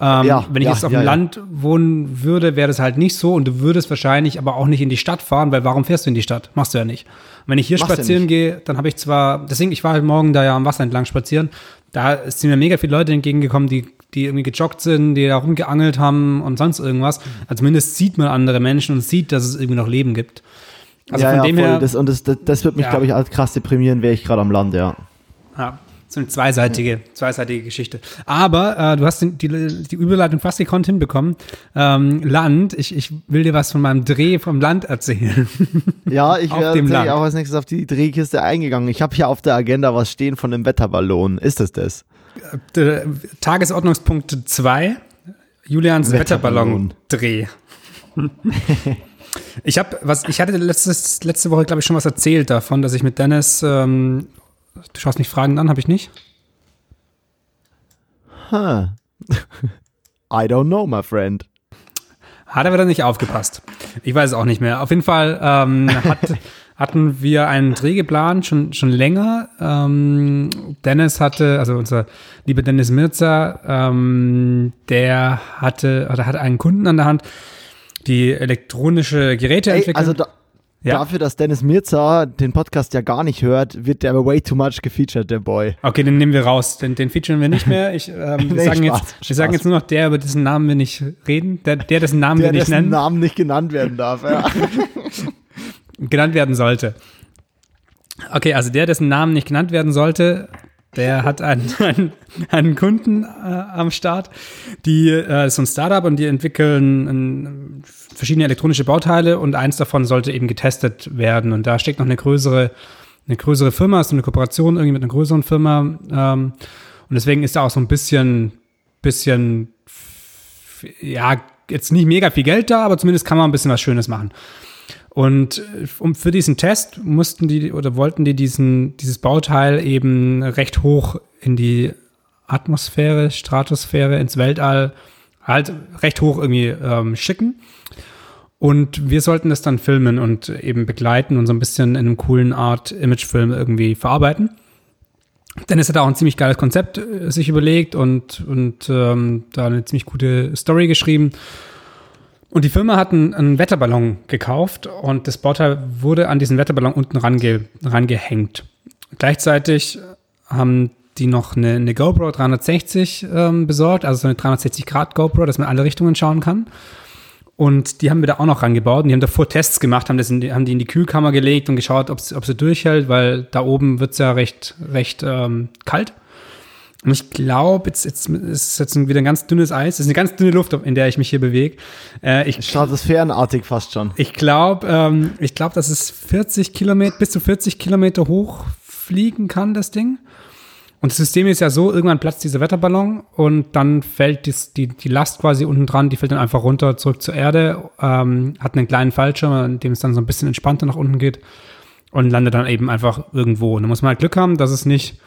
Ähm, ja, wenn ich ja, jetzt auf ja, dem Land wohnen würde, wäre das halt nicht so und du würdest wahrscheinlich aber auch nicht in die Stadt fahren, weil warum fährst du in die Stadt? Machst du ja nicht. Und wenn ich hier Machst spazieren gehe, dann habe ich zwar, deswegen, ich war heute Morgen da ja am Wasser entlang spazieren, da sind mir mega viele Leute entgegengekommen, die, die irgendwie gejoggt sind, die da rumgeangelt haben und sonst irgendwas. Also zumindest sieht man andere Menschen und sieht, dass es irgendwie noch Leben gibt. Also ja, von ja, dem voll. her. Das, und das, das, das wird mich, ja. glaube ich, als krass deprimieren, wäre ich gerade am Land, ja. Ja, so eine zweiseitige, zweiseitige Geschichte. Aber äh, du hast die, die Überleitung fast gekonnt hinbekommen. Ähm, Land, ich, ich will dir was von meinem Dreh vom Land erzählen. Ja, ich wäre auch als nächstes auf die Drehkiste eingegangen. Ich habe hier auf der Agenda was stehen von dem Wetterballon. Ist das das? Äh, Tagesordnungspunkt 2, Julians Wetterballon-Dreh. ich habe was, ich hatte letztes, letzte Woche, glaube ich, schon was erzählt davon, dass ich mit Dennis ähm, Du schaust mich fragend an, habe ich nicht? Huh. I don't know, my friend. Hat er wieder nicht aufgepasst. Ich weiß es auch nicht mehr. Auf jeden Fall ähm, hat, hatten wir einen Dreh geplant, schon, schon länger. Ähm, Dennis hatte, also unser lieber Dennis Mirza, ähm, der hatte, oder hatte einen Kunden an der Hand, die elektronische Geräte Ey, entwickeln. Also da, ja. Dafür, dass Dennis Mirza den Podcast ja gar nicht hört, wird der aber way too much gefeatured, der Boy. Okay, den nehmen wir raus. Den, den featuren wir nicht mehr. Ich, ähm, wir, nee, sagen Spaß, jetzt, wir sagen jetzt nur noch der, über dessen Namen wir nicht reden. Der, der dessen Namen der, wir nicht nennen. Der Namen nicht genannt werden darf, ja. genannt werden sollte. Okay, also der, dessen Namen nicht genannt werden sollte, der hat einen, einen, einen Kunden äh, am Start, die äh, ist so ein Startup und die entwickeln ein, verschiedene elektronische Bauteile und eins davon sollte eben getestet werden. Und da steckt noch eine größere, eine größere Firma, ist so eine Kooperation irgendwie mit einer größeren Firma. Ähm, und deswegen ist da auch so ein bisschen, bisschen, ja, jetzt nicht mega viel Geld da, aber zumindest kann man ein bisschen was Schönes machen. Und äh, für diesen Test mussten die oder wollten die diesen, dieses Bauteil eben recht hoch in die Atmosphäre, Stratosphäre, ins Weltall, halt recht hoch irgendwie ähm, schicken. Und wir sollten das dann filmen und eben begleiten und so ein bisschen in einem coolen Art Imagefilm irgendwie verarbeiten. Dennis hat auch ein ziemlich geiles Konzept äh, sich überlegt und, und ähm, da eine ziemlich gute Story geschrieben. Und die Firma hat einen, einen, Wetterballon gekauft und das Bauteil wurde an diesen Wetterballon unten range, rangehängt. Gleichzeitig haben die noch eine, eine GoPro 360 ähm, besorgt, also so eine 360 Grad GoPro, dass man alle Richtungen schauen kann. Und die haben wir da auch noch rangebaut und die haben davor Tests gemacht, haben, das in haben die in die Kühlkammer gelegt und geschaut, ob sie durchhält, weil da oben wird es ja recht, recht ähm, kalt. Und ich glaube, jetzt, jetzt ist jetzt wieder ein ganz dünnes Eis. Es ist eine ganz dünne Luft, in der ich mich hier bewege. Äh, ich, Stratosphärenartig fast schon. Ich glaube, ähm, ich glaube, dass es 40 Kilometer, bis zu 40 Kilometer hoch fliegen kann, das Ding. Und das System ist ja so, irgendwann platzt dieser Wetterballon und dann fällt dies, die, die Last quasi unten dran, die fällt dann einfach runter zurück zur Erde, ähm, hat einen kleinen Fallschirm, in dem es dann so ein bisschen entspannter nach unten geht und landet dann eben einfach irgendwo. Und da muss man halt Glück haben, dass es nicht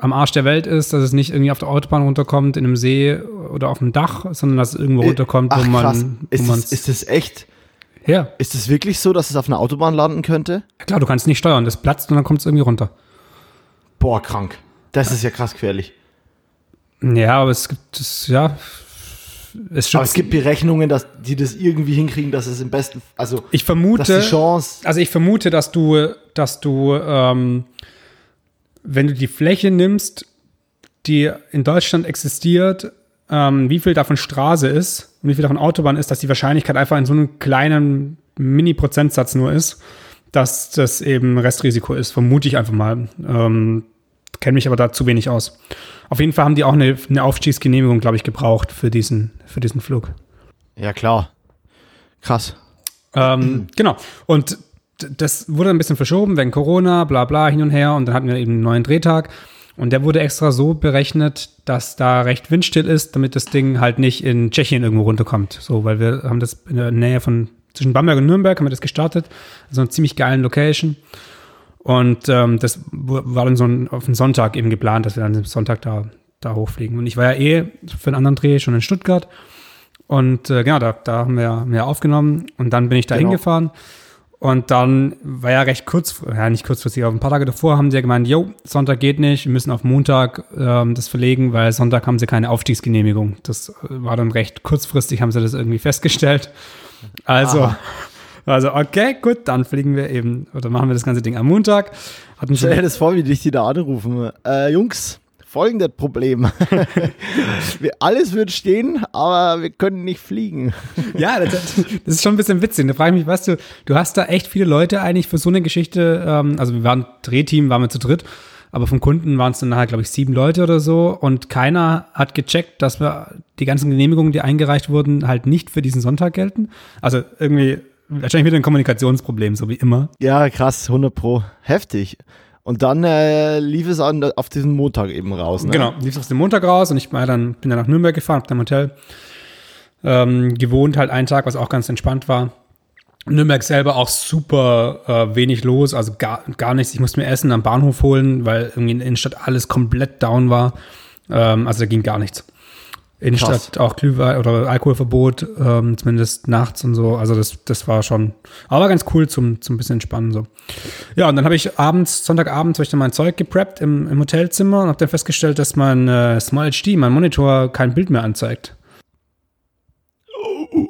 am Arsch der Welt ist, dass es nicht irgendwie auf der Autobahn runterkommt, in einem See oder auf dem Dach, sondern dass es irgendwo äh, runterkommt, Ach, wo man. Krass. Ist, es, ist das echt? Ja. Ist es wirklich so, dass es auf einer Autobahn landen könnte? Ja, klar, du kannst nicht steuern. Das platzt und dann kommt es irgendwie runter. Boah, krank. Das ist ja krass gefährlich. Ja, aber es gibt es, ja. Es, aber es gibt Berechnungen, dass die das irgendwie hinkriegen, dass es im besten, also ich vermute, dass die Chance, also ich vermute, dass du, dass du ähm, wenn du die Fläche nimmst, die in Deutschland existiert, ähm, wie viel davon Straße ist und wie viel davon Autobahn ist, dass die Wahrscheinlichkeit einfach in so einem kleinen Mini-Prozentsatz nur ist, dass das eben Restrisiko ist, vermute ich einfach mal. Ähm, Kenne mich aber da zu wenig aus. Auf jeden Fall haben die auch eine, eine Aufstiegsgenehmigung, glaube ich, gebraucht für diesen, für diesen Flug. Ja, klar. Krass. Ähm, genau. Und das wurde ein bisschen verschoben wegen Corona, bla bla, hin und her. Und dann hatten wir eben einen neuen Drehtag. Und der wurde extra so berechnet, dass da recht windstill ist, damit das Ding halt nicht in Tschechien irgendwo runterkommt. So, weil wir haben das in der Nähe von zwischen Bamberg und Nürnberg haben wir das gestartet. So einer ziemlich geilen Location. Und ähm, das war dann so ein, auf den Sonntag eben geplant, dass wir dann am Sonntag da, da hochfliegen. Und ich war ja eh für einen anderen Dreh schon in Stuttgart. Und äh, genau, da, da haben wir, haben wir aufgenommen. Und dann bin ich da genau. hingefahren. Und dann war ja recht kurz, ja nicht kurzfristig, aber ein paar Tage davor haben sie ja gemeint, jo, Sonntag geht nicht, wir müssen auf Montag ähm, das verlegen, weil Sonntag haben sie keine Aufstiegsgenehmigung. Das war dann recht kurzfristig, haben sie das irgendwie festgestellt. Also, Aha. also okay, gut, dann fliegen wir eben, oder machen wir das ganze Ding am Montag. Hatten Stell dir das vor, wie dich die da anrufen. Äh, Jungs, folgendes Problem. wir, alles wird stehen, aber wir können nicht fliegen. Ja, das, das, ist schon ein bisschen witzig. Da frage ich mich, weißt du, du hast da echt viele Leute eigentlich für so eine Geschichte, ähm, also wir waren Drehteam, waren wir zu dritt, aber vom Kunden waren es dann halt, glaube ich, sieben Leute oder so und keiner hat gecheckt, dass wir die ganzen Genehmigungen, die eingereicht wurden, halt nicht für diesen Sonntag gelten. Also irgendwie wahrscheinlich wieder ein Kommunikationsproblem, so wie immer. Ja, krass, 100 pro. Heftig. Und dann äh, lief es an, auf diesen Montag eben raus. Ne? Genau, lief es auf den Montag raus und ich war dann, bin dann nach Nürnberg gefahren, hab dann im Hotel ähm, gewohnt, halt einen Tag, was auch ganz entspannt war. Nürnberg selber auch super äh, wenig los, also gar, gar nichts. Ich musste mir Essen am Bahnhof holen, weil irgendwie in der Innenstadt alles komplett down war. Ähm, also da ging gar nichts. Innenstadt Krass. auch Glühwein oder Alkoholverbot, ähm, zumindest nachts und so. Also das, das war schon, aber ganz cool zum, zum bisschen entspannen so. Ja, und dann habe ich abends, Sonntagabends, habe ich dann mein Zeug gepreppt im, im Hotelzimmer und habe dann festgestellt, dass mein äh, Small HD, mein Monitor, kein Bild mehr anzeigt. Oh.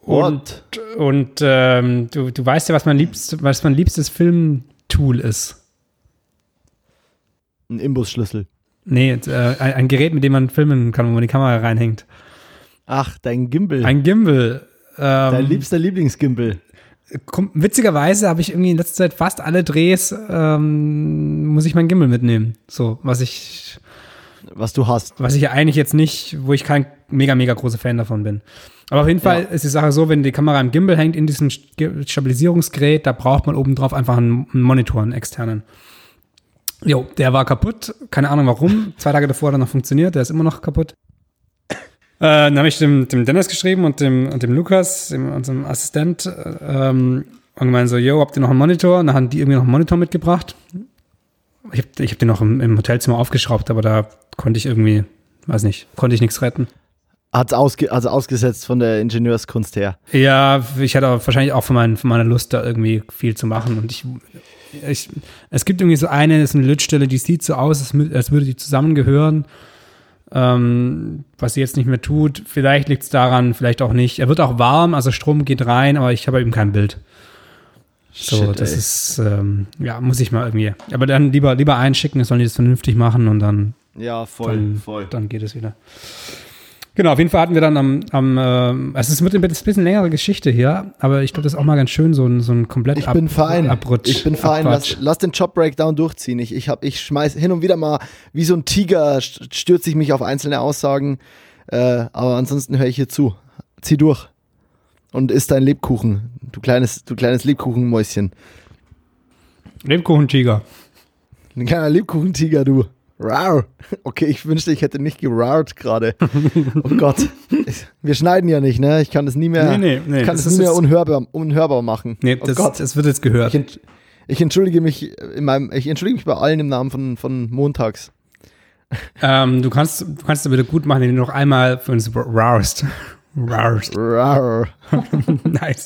Und, und ähm, du, du weißt ja, was mein, liebst, was mein liebstes Filmtool ist. Ein Imbusschlüssel. Nee, äh, ein, ein, Gerät, mit dem man filmen kann, wo man die Kamera reinhängt. Ach, dein Gimbal. Ein Gimbal. Ähm, dein liebster Lieblingsgimbal. Witzigerweise habe ich irgendwie in letzter Zeit fast alle Drehs, ähm, muss ich mein Gimbal mitnehmen. So, was ich. Was du hast. Was ich ja eigentlich jetzt nicht, wo ich kein mega, mega großer Fan davon bin. Aber auf jeden Fall ja. ist die Sache so, wenn die Kamera im Gimbal hängt in diesem Stabilisierungsgerät, da braucht man obendrauf einfach einen Monitor, einen externen. Jo, der war kaputt. Keine Ahnung warum. Zwei Tage davor hat er noch funktioniert. Der ist immer noch kaputt. Äh, dann habe ich dem, dem Dennis geschrieben und dem, und dem Lukas, dem, unserem Assistent, ähm, und gemeint so, yo, habt ihr noch einen Monitor? Und dann haben die irgendwie noch einen Monitor mitgebracht. Ich habe ich hab den noch im, im Hotelzimmer aufgeschraubt, aber da konnte ich irgendwie, weiß nicht, konnte ich nichts retten. Hat ausge also ausgesetzt von der Ingenieurskunst her. Ja, ich hatte wahrscheinlich auch von, mein, von meiner Lust da irgendwie viel zu machen. Und ich, ich, es gibt irgendwie so eine, das ist eine Lötstelle, die sieht so aus, als, als würde die zusammengehören. Ähm, was sie jetzt nicht mehr tut. Vielleicht liegt es daran, vielleicht auch nicht. Er wird auch warm, also Strom geht rein, aber ich habe eben kein Bild. So, Shit, das ey. ist, ähm, ja, muss ich mal irgendwie. Aber dann lieber, lieber einschicken, sollen die das vernünftig machen und dann. Ja, voll, dann, voll. Dann geht es wieder. Genau, auf jeden Fall hatten wir dann am, am äh, also es wird ein bisschen längere Geschichte hier, aber ich glaube, das ist auch mal ganz schön, so ein, so ein komplett ich bin fein. Abrutsch. Ich bin fein, lass, lass, den Job-Breakdown durchziehen. Ich, ich, hab, ich schmeiß hin und wieder mal, wie so ein Tiger, stürze ich mich auf einzelne Aussagen, äh, aber ansonsten höre ich hier zu. Zieh durch. Und isst dein Lebkuchen, du kleines, du kleines Lebkuchenmäuschen. Lebkuchentiger. Ein kleiner Lebkuchentiger, du. Rar. Okay, ich wünschte, ich hätte nicht gerart gerade. Oh Gott. Wir schneiden ja nicht, ne? Ich kann das nie mehr, nee, nee, nee, kann das, nie mehr unhörbar, unhörbar machen. Nee, oh das, Gott. das wird jetzt gehört. Ich, ich, entschuldige mich in meinem, ich entschuldige mich bei allen im Namen von, von Montags. Ähm, du kannst, du kannst es wieder gut machen, wenn du noch einmal für uns rarst. Rar. nice.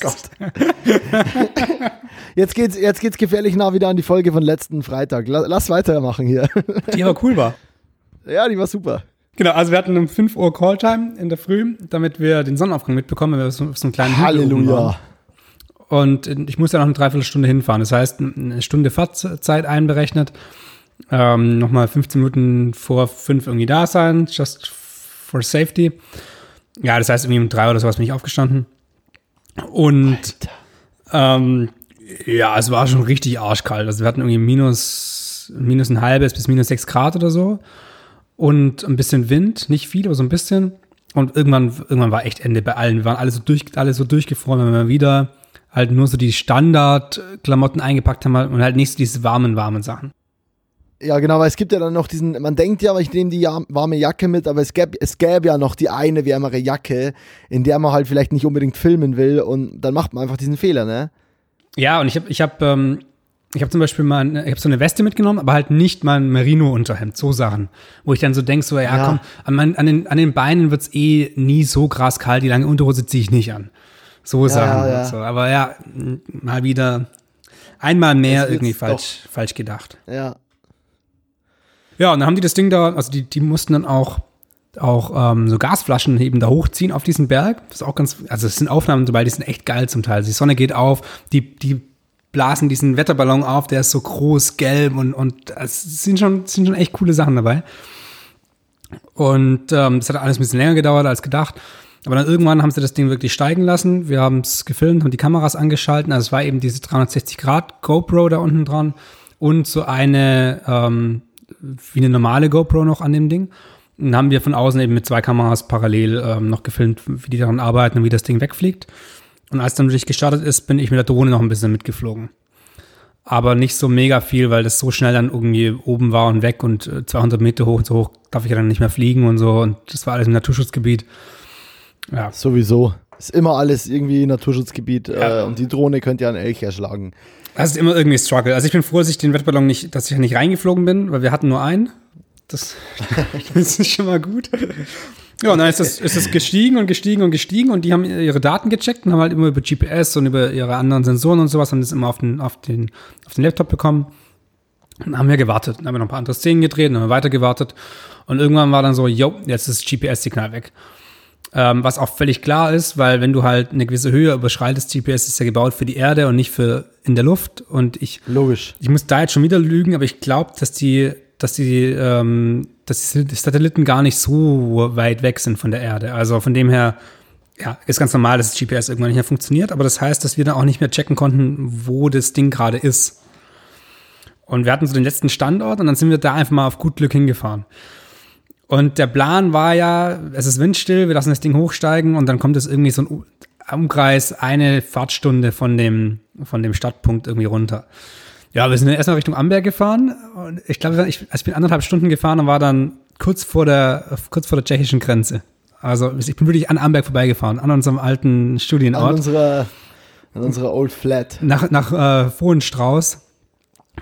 Jetzt geht's, jetzt geht's gefährlich nah wieder an die Folge von letzten Freitag. Lass weitermachen hier. Die aber cool war. Ja, die war super. Genau, also wir hatten um 5 Uhr Calltime in der Früh, damit wir den Sonnenaufgang mitbekommen, wenn wir so, so einen kleinen Halleluja. Und ich muss ja noch eine Dreiviertelstunde hinfahren. Das heißt, eine Stunde Fahrtzeit einberechnet. Ähm, nochmal 15 Minuten vor 5 irgendwie da sein, just for safety. Ja, das heißt, irgendwie um drei oder sowas bin ich aufgestanden. Und ähm, ja, es war schon richtig arschkalt. Also wir hatten irgendwie minus, minus ein halbes bis minus sechs Grad oder so. Und ein bisschen Wind, nicht viel, aber so ein bisschen. Und irgendwann, irgendwann war echt Ende bei allen. Wir waren alle so, durch, alle so durchgefroren, wenn wir wieder halt nur so die Standardklamotten eingepackt haben und halt nicht so diese warmen, warmen Sachen. Ja, genau, weil es gibt ja dann noch diesen, man denkt ja, ich nehme die warme Jacke mit, aber es gäbe, es gäbe ja noch die eine wärmere Jacke, in der man halt vielleicht nicht unbedingt filmen will und dann macht man einfach diesen Fehler, ne? Ja, und ich habe ich hab, ähm, ich hab zum Beispiel mal, ich habe so eine Weste mitgenommen, aber halt nicht mal ein Merino-Unterhemd, so Sachen. Wo ich dann so denke, so, ja, ja. komm, an, an, den, an den Beinen wird's eh nie so krass kalt, die lange Unterhose ziehe ich nicht an. So ja, Sachen. Ja, so. Aber ja, mal wieder einmal mehr irgendwie falsch, falsch gedacht. Ja. Ja, und dann haben die das Ding da, also die, die mussten dann auch, auch ähm, so Gasflaschen eben da hochziehen auf diesen Berg. Das ist auch ganz, also es sind Aufnahmen dabei, die sind echt geil zum Teil. Die Sonne geht auf, die, die blasen diesen Wetterballon auf, der ist so groß, gelb und, und es sind schon, sind schon echt coole Sachen dabei. Und ähm, das hat alles ein bisschen länger gedauert als gedacht. Aber dann irgendwann haben sie das Ding wirklich steigen lassen. Wir haben es gefilmt, haben die Kameras angeschalten. Also es war eben diese 360 Grad GoPro da unten dran und so eine ähm, wie eine normale GoPro noch an dem Ding. Und dann haben wir von außen eben mit zwei Kameras parallel ähm, noch gefilmt, wie die daran arbeiten und wie das Ding wegfliegt. Und als dann wirklich gestartet ist, bin ich mit der Drohne noch ein bisschen mitgeflogen. Aber nicht so mega viel, weil das so schnell dann irgendwie oben war und weg und 200 äh, Meter hoch und so hoch darf ich ja dann nicht mehr fliegen und so. Und das war alles im Naturschutzgebiet. Ja. Sowieso. Ist immer alles irgendwie Naturschutzgebiet ja. äh, und die Drohne könnte ja einen Elch erschlagen. Das ist immer irgendwie Struggle. Also ich bin froh, dass ich den Wettballon nicht, dass ich nicht reingeflogen bin, weil wir hatten nur einen. Das, das ist schon mal gut. Ja, und dann ist es ist das gestiegen und gestiegen und gestiegen und die haben ihre Daten gecheckt und haben halt immer über GPS und über ihre anderen Sensoren und sowas, haben das immer auf den, auf den, auf den Laptop bekommen. Und haben wir gewartet. Dann haben wir noch ein paar andere Szenen gedreht, dann haben weiter gewartet. Und irgendwann war dann so, yo, jetzt ist das GPS-Signal weg. Ähm, was auch völlig klar ist, weil wenn du halt eine gewisse Höhe überschreitest, GPS ist ja gebaut für die Erde und nicht für in der Luft. Und ich, Logisch. ich muss da jetzt schon wieder lügen, aber ich glaube, dass die, dass die, ähm, dass die Satelliten gar nicht so weit weg sind von der Erde. Also von dem her, ja, ist ganz normal, dass das GPS irgendwann nicht mehr funktioniert, aber das heißt, dass wir dann auch nicht mehr checken konnten, wo das Ding gerade ist. Und wir hatten so den letzten Standort und dann sind wir da einfach mal auf gut Glück hingefahren. Und der Plan war ja, es ist windstill, wir lassen das Ding hochsteigen und dann kommt es irgendwie so ein Umkreis, eine Fahrtstunde von dem, von dem Stadtpunkt irgendwie runter. Ja, wir sind erstmal Richtung Amberg gefahren und ich glaube, ich, also ich bin anderthalb Stunden gefahren und war dann kurz vor der, kurz vor der tschechischen Grenze. Also ich bin wirklich an Amberg vorbeigefahren, an unserem alten Studienort. An unserer, an unserer Old Flat. Nach, nach äh, Vohenstrauß,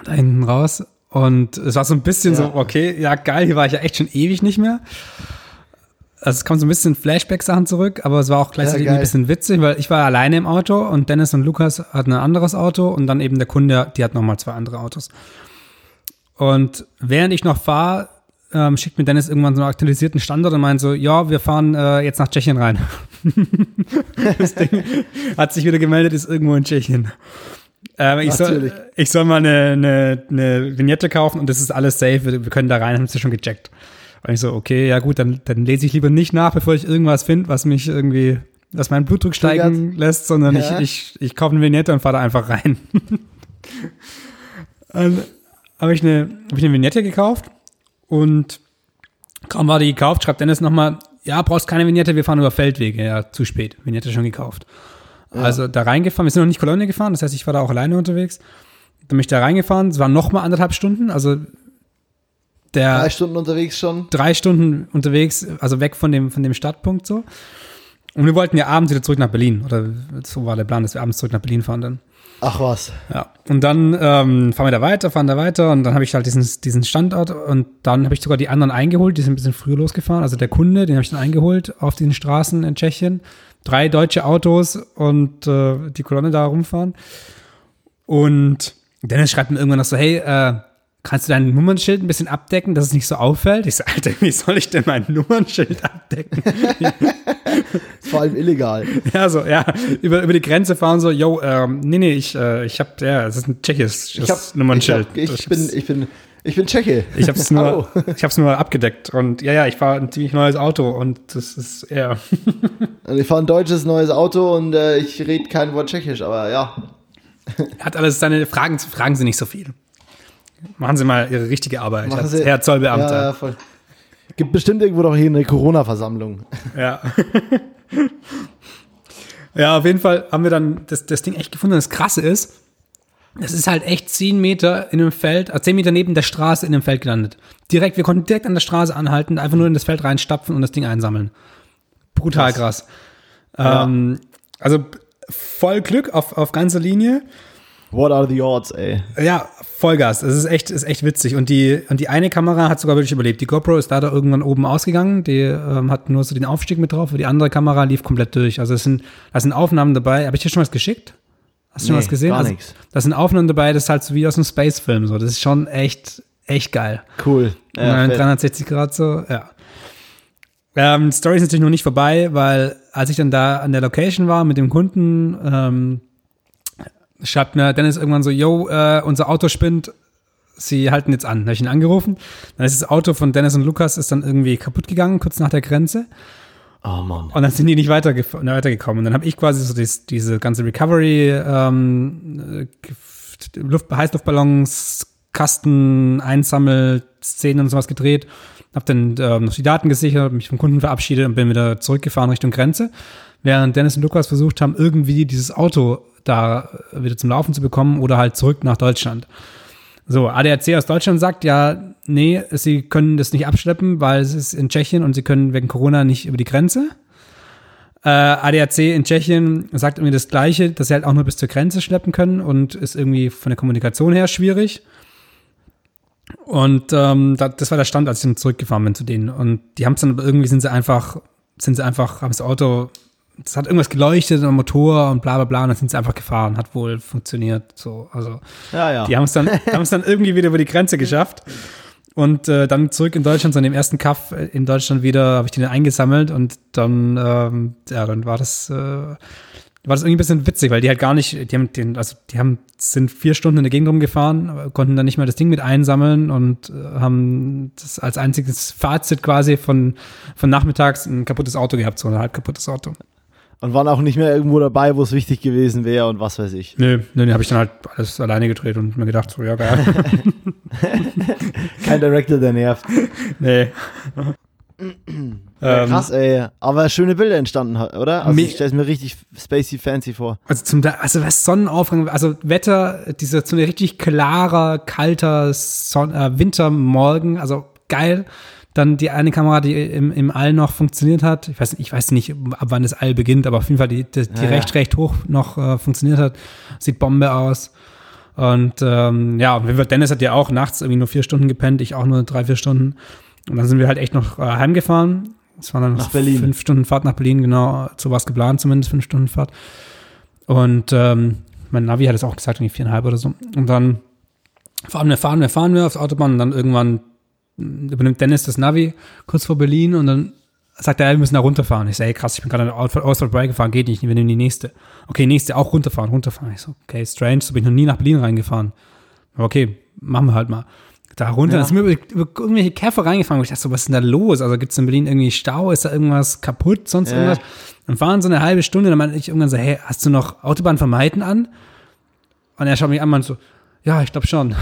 da hinten raus. Und es war so ein bisschen ja. so, okay, ja geil, hier war ich ja echt schon ewig nicht mehr. Also es kam so ein bisschen Flashback-Sachen zurück, aber es war auch gleichzeitig ja, ein bisschen witzig, weil ich war alleine im Auto und Dennis und Lukas hatten ein anderes Auto und dann eben der Kunde, die hat nochmal zwei andere Autos. Und während ich noch fahre, ähm, schickt mir Dennis irgendwann so einen aktualisierten Standort und meint so, ja, wir fahren äh, jetzt nach Tschechien rein. das Ding hat sich wieder gemeldet, ist irgendwo in Tschechien. Ähm, ich, soll, ich soll mal eine, eine, eine Vignette kaufen und das ist alles safe. Wir, wir können da rein, haben sie schon gecheckt. Und ich so, okay, ja gut, dann, dann lese ich lieber nicht nach, bevor ich irgendwas finde, was mich irgendwie, was meinen Blutdruck steigen Triggert. lässt, sondern ja. ich, ich, ich kaufe eine Vignette und fahre da einfach rein. dann habe ich, eine, hab ich eine Vignette gekauft und kaum war die gekauft, schreibt Dennis nochmal, ja, brauchst keine Vignette, wir fahren über Feldwege. Ja, zu spät, Vignette schon gekauft. Also da reingefahren, wir sind noch nicht Kolonne gefahren, das heißt, ich war da auch alleine unterwegs. Dann bin ich da reingefahren, es waren noch mal anderthalb Stunden, also der drei Stunden unterwegs schon. Drei Stunden unterwegs, also weg von dem von dem Startpunkt so. Und wir wollten ja abends wieder zurück nach Berlin oder so war der Plan, dass wir abends zurück nach Berlin fahren dann. Ach was. Ja. Und dann ähm, fahren wir da weiter, fahren da weiter und dann habe ich halt diesen, diesen Standort und dann habe ich sogar die anderen eingeholt, die sind ein bisschen früher losgefahren. Also der Kunde, den habe ich dann eingeholt auf den Straßen in Tschechien drei deutsche Autos und äh, die Kolonne da rumfahren. Und Dennis schreibt mir irgendwann noch so, hey, äh, kannst du dein Nummernschild ein bisschen abdecken, dass es nicht so auffällt? Ich so, Alter, wie soll ich denn mein Nummernschild abdecken? Vor allem illegal. Ja, so, ja, über, über die Grenze fahren so, yo, ähm, nee, nee, ich, äh, ich hab, ja, es ist ein tschechisches Nummernschild. Ich, hab, ich, ich bin, ich bin, ich bin Tscheche. Ich habe es nur, ich hab's nur abgedeckt und ja, ja, ich fahre ein ziemlich neues Auto und das ist eher. und ich fahre ein deutsches neues Auto und äh, ich rede kein Wort Tschechisch, aber ja. Hat alles seine Fragen, fragen Sie nicht so viel. Machen Sie mal Ihre richtige Arbeit, Machen Sie, Herr Zollbeamter. Ja, voll. Gibt bestimmt irgendwo doch hier eine Corona-Versammlung. Ja. ja, auf jeden Fall haben wir dann das, das Ding echt gefunden. Das Krasse ist, das ist halt echt zehn Meter in einem Feld, also zehn Meter neben der Straße in einem Feld gelandet. Direkt, wir konnten direkt an der Straße anhalten, einfach nur in das Feld reinstapfen und das Ding einsammeln. Brutal krass. krass. Ähm, also voll Glück auf, auf ganzer Linie. What are the odds, ey? Ja, Vollgas. Das ist echt, ist echt witzig. Und die, und die eine Kamera hat sogar wirklich überlebt. Die GoPro ist da, da irgendwann oben ausgegangen. Die ähm, hat nur so den Aufstieg mit drauf. Und die andere Kamera lief komplett durch. Also es sind, da sind Aufnahmen dabei. Habe ich dir schon was geschickt? Hast du schon was gesehen? Gar also, nichts. Da sind Aufnahmen dabei, das ist halt so wie aus einem Space-Film. So. Das ist schon echt, echt geil. Cool. Ja, 360 Grad so, ja. Ähm, Story ist natürlich noch nicht vorbei, weil als ich dann da an der Location war mit dem Kunden, ähm, schreibt mir Dennis irgendwann so, yo, äh, unser Auto spinnt, sie halten jetzt an. Dann habe ich ihn angerufen. Dann ist das Auto von Dennis und Lukas ist dann irgendwie kaputt gegangen, kurz nach der Grenze. Oh Mann. Und dann sind die nicht weitergef weitergekommen. Und dann habe ich quasi so dies, diese ganze Recovery, ähm, Luft, Heißluftballons, Kasten, Einsammel, Szenen und sowas gedreht. Hab dann ähm, noch die Daten gesichert, mich vom Kunden verabschiedet und bin wieder zurückgefahren Richtung Grenze. Während Dennis und Lukas versucht haben, irgendwie dieses Auto da wieder zum Laufen zu bekommen oder halt zurück nach Deutschland. So, ADAC aus Deutschland sagt ja, nee, sie können das nicht abschleppen, weil es ist in Tschechien und sie können wegen Corona nicht über die Grenze. Äh, ADAC in Tschechien sagt irgendwie das Gleiche, dass sie halt auch nur bis zur Grenze schleppen können und ist irgendwie von der Kommunikation her schwierig. Und ähm, das war der Stand, als ich dann zurückgefahren bin zu denen. Und die haben es dann aber irgendwie sind sie einfach, sind sie einfach, haben das Auto es hat irgendwas geleuchtet am Motor und bla bla bla und dann sind sie einfach gefahren, hat wohl funktioniert. So, also Ja, ja. die haben es dann, haben es dann irgendwie wieder über die Grenze geschafft. Und äh, dann zurück in Deutschland, so an dem ersten Kaff in Deutschland wieder, habe ich den eingesammelt und dann, ähm, ja, dann war das, äh, war das irgendwie ein bisschen witzig, weil die halt gar nicht, die haben den, also die haben, sind vier Stunden in der Gegend rumgefahren, konnten dann nicht mehr das Ding mit einsammeln und äh, haben das als einziges Fazit quasi von, von nachmittags ein kaputtes Auto gehabt, so ein halb kaputtes Auto. Und waren auch nicht mehr irgendwo dabei, wo es wichtig gewesen wäre und was weiß ich. Nö, nö, habe ich dann halt alles alleine gedreht und mir gedacht, so, ja, geil. Kein Director, der nervt. nee. Ja, Ähm, krass, ey. Aber schöne Bilder entstanden, oder? Also ich stelle es mir richtig spacey fancy vor. Also zum also was Sonnenaufgang, also Wetter, dieser so ein richtig klarer, kalter Son äh, Wintermorgen, also geil. Dann die eine Kamera, die im, im All noch funktioniert hat. Ich weiß, ich weiß nicht, ab wann das All beginnt, aber auf jeden Fall die, die, die Ja, ja. recht, recht hoch noch äh, funktioniert hat. Sieht Bombe aus. Und ähm, ja, Dennis hat ja auch nachts irgendwie nur vier Stunden gepennt, ich auch nur drei, vier Stunden. Und dann sind wir halt echt noch äh, heimgefahren. Es waren dann Nach Berlin. fünf Stunden Fahrt nach Berlin, genau. So war es geplant, zumindest fünf Stunden Fahrt. Und ähm, mein Navi hat es auch gesagt, irgendwie viereinhalb oder so. Und dann fahren wir, fahren wir, fahren wir aufs Autobahn und dann irgendwann übernimmt Dennis das Navi kurz vor Berlin und dann sagt er, wir müssen da runterfahren. Ich sage, hey, krass, ich bin gerade an der Ausfahrt vorbeigefahren, geht nicht, wir nehmen die nächste. Okay, nächste, auch runterfahren, runterfahren. Ich so, okay, strange, so bin ich noch nie nach Berlin reingefahren. Aber okay, machen wir halt mal. Da runter, Ja. dann sind wir über, über irgendwelche Käfer reingefahren, wo ich dachte so, was ist denn da los? Also gibt es in Berlin irgendwie Stau, ist da irgendwas kaputt, sonst Ja. irgendwas? Dann fahren so eine halbe Stunde, dann meinte ich irgendwann so, hey, hast du noch Autobahn vermeiden an? Und er schaut mich an und so, ja, ich glaube schon.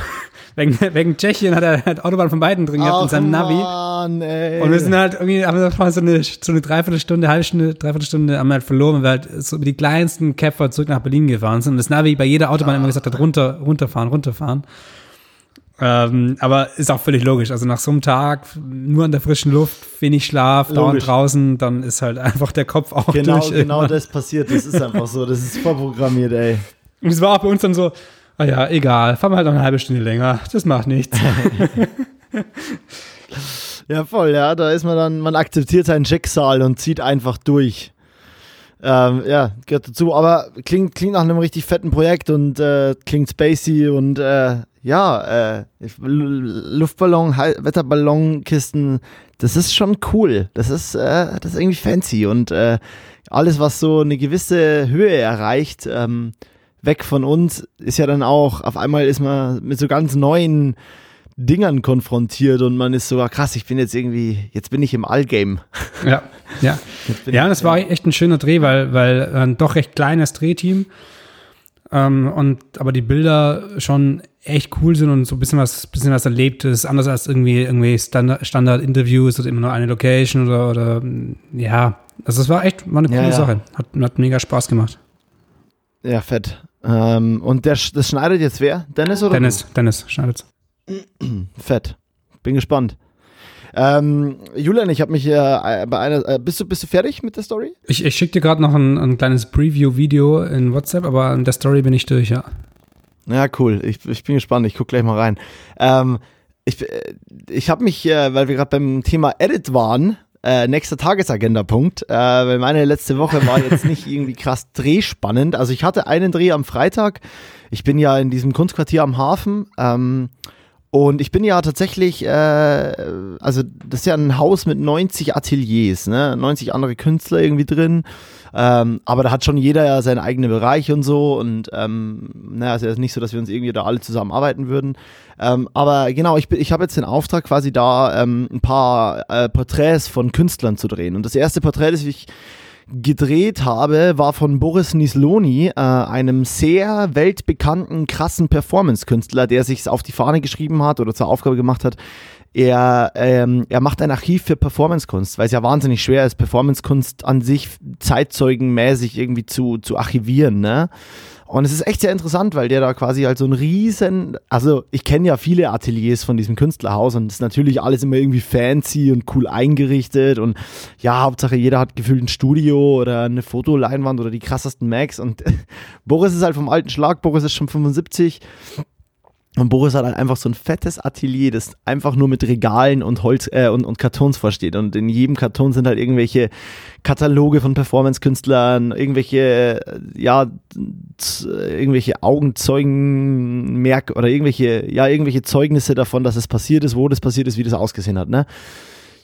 Wegen, wegen Tschechien hat er halt Autobahn von beiden drin gehabt in seinem Navi. Mann, ey. Und wir sind halt irgendwie, haben wir so eine, so eine Dreiviertelstunde, halbe Stunde, Dreiviertelstunde haben wir halt verloren, weil wir halt so über die kleinsten Käfer zurück nach Berlin gefahren sind. Und das Navi bei jeder Autobahn immer gesagt hat, runter, runterfahren, runterfahren. Ähm, aber ist auch völlig logisch. Also nach so einem Tag, nur an der frischen Luft, wenig Schlaf, dauernd Logisch. draußen, dann ist halt einfach der Kopf auch genau, durch. genau irgendwann. das passiert. Das ist einfach so. Das ist vorprogrammiert, ey. Und es war auch bei uns dann so, ah ja, egal, fahren wir halt noch eine halbe Stunde länger. Das macht nichts. Ja, voll, ja. Da ist man dann, man akzeptiert sein Schicksal und zieht einfach durch. Ähm, ja, gehört dazu. Aber klingt, klingt nach einem richtig fetten Projekt und äh, klingt spacey und äh, ja, äh, Luftballon, Wetterballonkisten, das ist schon cool. Das ist, äh, das ist irgendwie fancy und äh, alles, was so eine gewisse Höhe erreicht, ähm, weg von uns, ist ja dann auch, auf einmal ist man mit so ganz neuen Dingern konfrontiert und man ist so, ah, krass, ich bin jetzt irgendwie, jetzt bin ich im Allgame. ja, ja. Ja, ich, das war echt ein schöner Dreh, weil, weil ein doch recht kleines Drehteam. Ähm, und aber die Bilder schon echt cool sind und so ein bisschen was, bisschen was erlebt ist, anders als irgendwie, irgendwie Standard- Standard-Interviews oder immer nur eine Location oder, oder ja. Also es war echt, war eine Ja, coole ja. Sache. Hat, hat mega Spaß gemacht. Ja, fett. Ähm, und der, das schneidet jetzt wer? Dennis oder? Dennis, Dennis schneidet's. du? Fett. Bin gespannt. Ähm, Julian, ich habe mich äh, bei einer. Äh, bist, du, bist du fertig mit der Story? Ich, ich schicke dir gerade noch ein, ein kleines Preview-Video in WhatsApp, aber in der Story bin ich durch, ja. Ja, cool. Ich, ich bin gespannt. Ich gucke gleich mal rein. Ähm, ich äh, ich habe mich, äh, weil wir gerade beim Thema Edit waren, äh, nächster Tagesagenda-Punkt, äh, weil meine letzte Woche war jetzt nicht irgendwie krass drehspannend. Also ich hatte einen Dreh am Freitag. Ich bin ja in diesem Kunstquartier am Hafen. Ähm, Und ich bin ja tatsächlich, äh, also das ist ja ein Haus mit 90 Ateliers, ne? 90 andere Künstler irgendwie drin. Ähm, aber da hat schon jeder ja seinen eigenen Bereich und so. Und ähm, naja, es ist nicht so, dass wir uns irgendwie da alle zusammenarbeiten würden. Ähm, aber genau, ich, ich habe jetzt den Auftrag, quasi da ähm, ein paar äh, Porträts von Künstlern zu drehen. Und das erste Porträt, das ich gedreht habe, war von Boris Nisloni, äh, einem sehr weltbekannten, krassen Performance-Künstler, der sich auf die Fahne geschrieben hat oder zur Aufgabe gemacht hat, er, ähm, er macht ein Archiv für Performancekunst, weil es ja wahnsinnig schwer ist, Performancekunst an sich zeitzeugenmäßig irgendwie zu, zu archivieren, ne? Und es ist echt sehr interessant, weil der da quasi halt so ein riesen, also ich kenne ja viele Ateliers von diesem Künstlerhaus und es ist natürlich alles immer irgendwie fancy und cool eingerichtet und ja, Hauptsache jeder hat gefühlt ein Studio oder eine Fotoleinwand oder die krassesten Macs und Boris ist halt vom alten Schlag, Boris ist schon 75 und Boris hat halt einfach so ein fettes Atelier, das einfach nur mit Regalen und Holz äh, und, und Kartons vorsteht. Und in jedem Karton sind halt irgendwelche Kataloge von Performance-Künstlern, irgendwelche, äh, ja, irgendwelche Augenzeugenmerk oder irgendwelche, ja, irgendwelche Zeugnisse davon, dass es passiert ist, wo das passiert ist, wie das ausgesehen hat, ne?